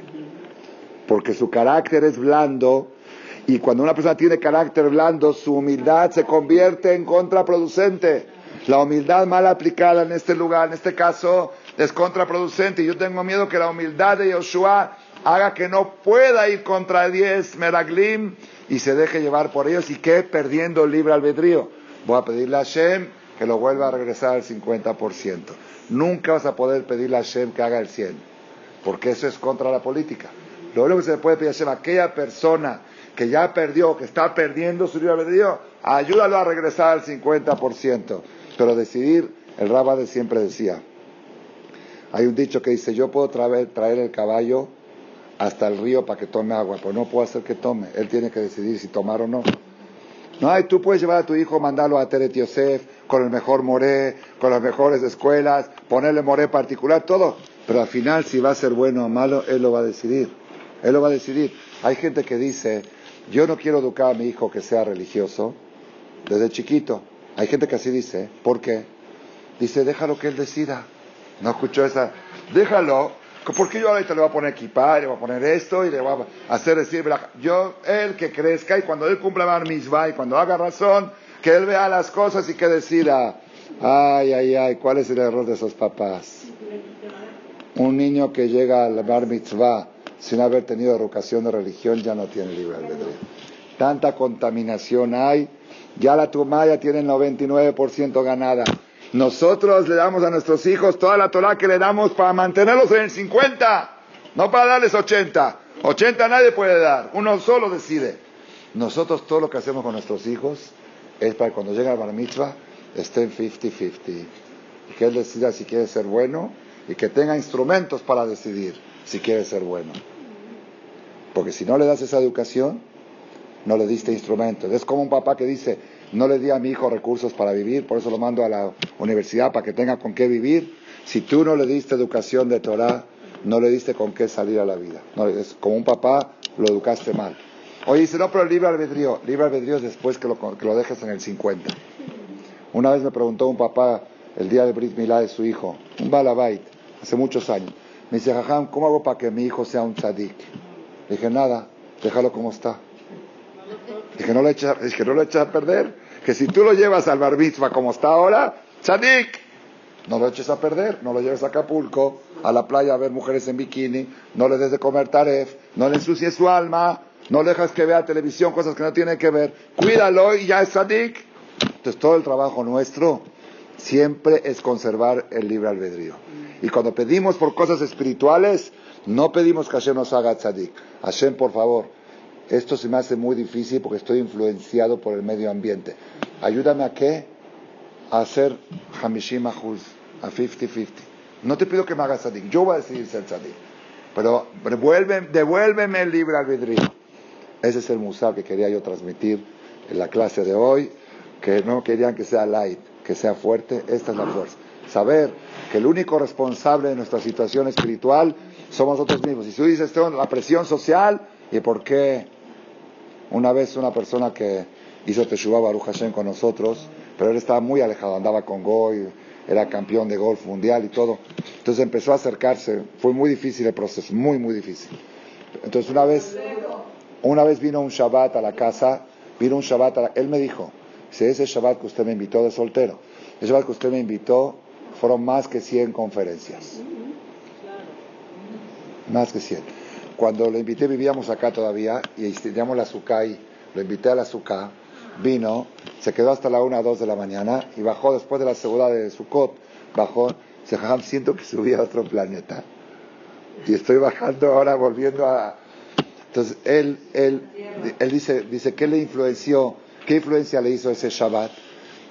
[SPEAKER 1] Porque su carácter es blando y cuando una persona tiene carácter blando, su humildad se convierte en contraproducente. La humildad mal aplicada en este lugar, en este caso, es contraproducente. Y yo tengo miedo que la humildad de Yoshua haga que no pueda ir contra 10 Meraglim y se deje llevar por ellos y que perdiendo el libre albedrío. Voy a pedirle a Hashem que lo vuelva a regresar al 50%. Nunca vas a poder pedirle a Hashem que haga el 100%, porque eso es contra la política. Lo único que se le puede pedir a Hashem, aquella persona que ya perdió, que está perdiendo su libre albedrío, ayúdalo a regresar al 50%. Pero decidir, el de siempre decía, hay un dicho que dice, yo puedo traer, traer el caballo hasta el río para que tome agua, pero no puedo hacer que tome. Él tiene que decidir si tomar o no. No, hay, tú puedes llevar a tu hijo, mandarlo a Teret Yosef con el mejor moré, con las mejores escuelas, ponerle moré particular, todo. Pero al final, si va a ser bueno o malo, él lo va a decidir. Él lo va a decidir. Hay gente que dice, yo no quiero educar a mi hijo que sea religioso desde chiquito. Hay gente que así dice. ¿Por qué? Dice, déjalo que él decida. No escuchó esa. Déjalo ¿Por qué yo ahorita le voy a poner equipar, le voy a poner esto y le voy a hacer decir, yo, él que crezca y cuando él cumpla más misma y cuando haga razón, que él vea las cosas y que decida, ay, ay, ay, ¿cuál es el error de esos papás? Un niño que llega al bar mitzvah sin haber tenido educación de religión ya no tiene libre albedrío. Tanta contaminación hay, ya la tumaya tiene el 99% ganada. Nosotros le damos a nuestros hijos toda la Torah que le damos para mantenerlos en el 50, no para darles 80. 80 nadie puede dar, uno solo decide. Nosotros todo lo que hacemos con nuestros hijos es para que cuando llegue al bar mitzvah estén 50-50. Y que él decida si quiere ser bueno y que tenga instrumentos para decidir si quiere ser bueno. Porque si no le das esa educación, no le diste instrumentos. Es como un papá que dice, no le di a mi hijo recursos para vivir, por eso lo mando a la universidad para que tenga con qué vivir. Si tú no le diste educación de Torah, no le diste con qué salir a la vida. No, es como un papá, lo educaste mal. Oye, dice, no, pero el libre albedrío, libre albedrío es después que lo, que dejes en el 50. Una vez me preguntó un papá el día de Brit Milá de su hijo, un balabait, hace muchos años. Me dice, Jajam, ¿cómo hago para que mi hijo sea un tzadik? Le dije, nada, déjalo como está. Dije, no lo eches, que no lo eches a perder. Que si tú lo llevas al bar como está ahora, tzadik, no lo eches a perder, no lo lleves a Acapulco, a la playa a ver mujeres en bikini, no le des de comer taref, no le ensucies su alma, no dejas que vea televisión, cosas que no tiene que ver, cuídalo y ya es sadik. Entonces todo el trabajo nuestro siempre es conservar el libre albedrío. Y cuando pedimos por cosas espirituales, no pedimos que Hashem nos haga tzadik. Hashem, por favor, esto se me hace muy difícil porque estoy influenciado por el medio ambiente. Ayúdame a qué? A hacer Hamishim Ahuz, a 50-50. No te pido que me hagas tzadik, yo voy a decidir ser tzadik. Pero devuélveme, devuélveme el libre albedrío. Ese es el musar que quería yo transmitir en la clase de hoy, que no querían que sea light, que sea fuerte. Esta es la fuerza. Saber que el único responsable de nuestra situación espiritual somos nosotros mismos. Y si tú dices, la presión social, ¿y por qué? Una vez una persona que hizo Teshuvah Baruch Hashem con nosotros, pero él estaba muy alejado, andaba con Goy, era campeón de golf mundial y todo. Entonces empezó a acercarse, fue muy difícil el proceso, muy, muy difícil. Entonces una vez, una vez vino un Shabbat a la casa, vino un Shabbat, a la, él me dijo, si ese Shabbat que usted me invitó de soltero, el Shabbat que usted me invitó, fueron más que 100 conferencias. Más que 100. Cuando lo invité vivíamos acá todavía y teníamos la Sukai, lo invité a la Suká, vino, se quedó hasta la 1 o 2 de la mañana y bajó después de la segunda de Sukkot, bajó, se siento que subí a otro planeta. Y estoy bajando ahora, volviendo a... Entonces, él, él, él dice, dice, ¿qué le influenció? ¿Qué influencia le hizo ese Shabbat?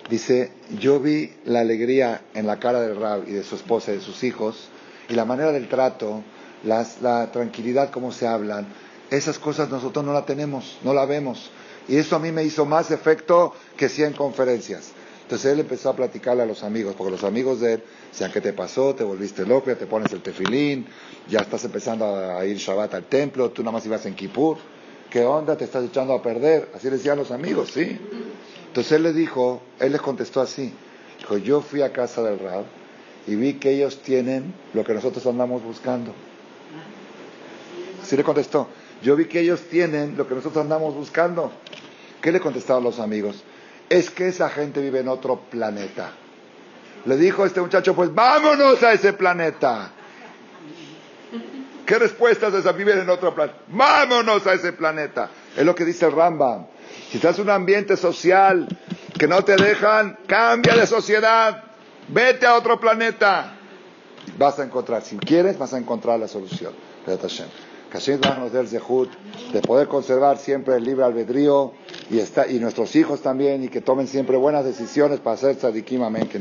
[SPEAKER 1] Dice, yo vi la alegría en la cara del Rab y de su esposa y de sus hijos, y la manera del trato, la tranquilidad, como se hablan, esas cosas nosotros no la tenemos, no la vemos. Y eso a mí me hizo más efecto que 100 conferencias. Entonces él empezó a platicarle a los amigos, porque los amigos de él decían, ¿qué te pasó? ¿Te volviste loco? ¿Ya te pones el tefilín? ¿Ya estás empezando a ir Shabbat al templo? ¿Tú nada más ibas en Kippur? ¿Qué onda? ¿Te estás echando a perder? Así le decían los amigos, ¿sí? Entonces él le dijo, él les contestó así. Dijo, yo fui a casa del Rab y vi que ellos tienen lo que nosotros andamos buscando. Le contestó. Yo vi que ellos tienen lo que nosotros andamos buscando. ¿Qué le contestaron los amigos? Es que esa gente vive en otro planeta. Le dijo este muchacho, pues vámonos a ese planeta. ¿Qué respuesta es esa? Viven en otro planeta. Vámonos a ese planeta. Es lo que dice Rambam. Si estás en un ambiente social que no te dejan, cambia de sociedad, vete a otro planeta. Vas a encontrar, si quieres, vas a encontrar la solución. Que nos dé el zehut de poder conservar siempre el libre albedrío y, nuestros hijos también y que tomen siempre buenas decisiones para hacer tzadikim amén que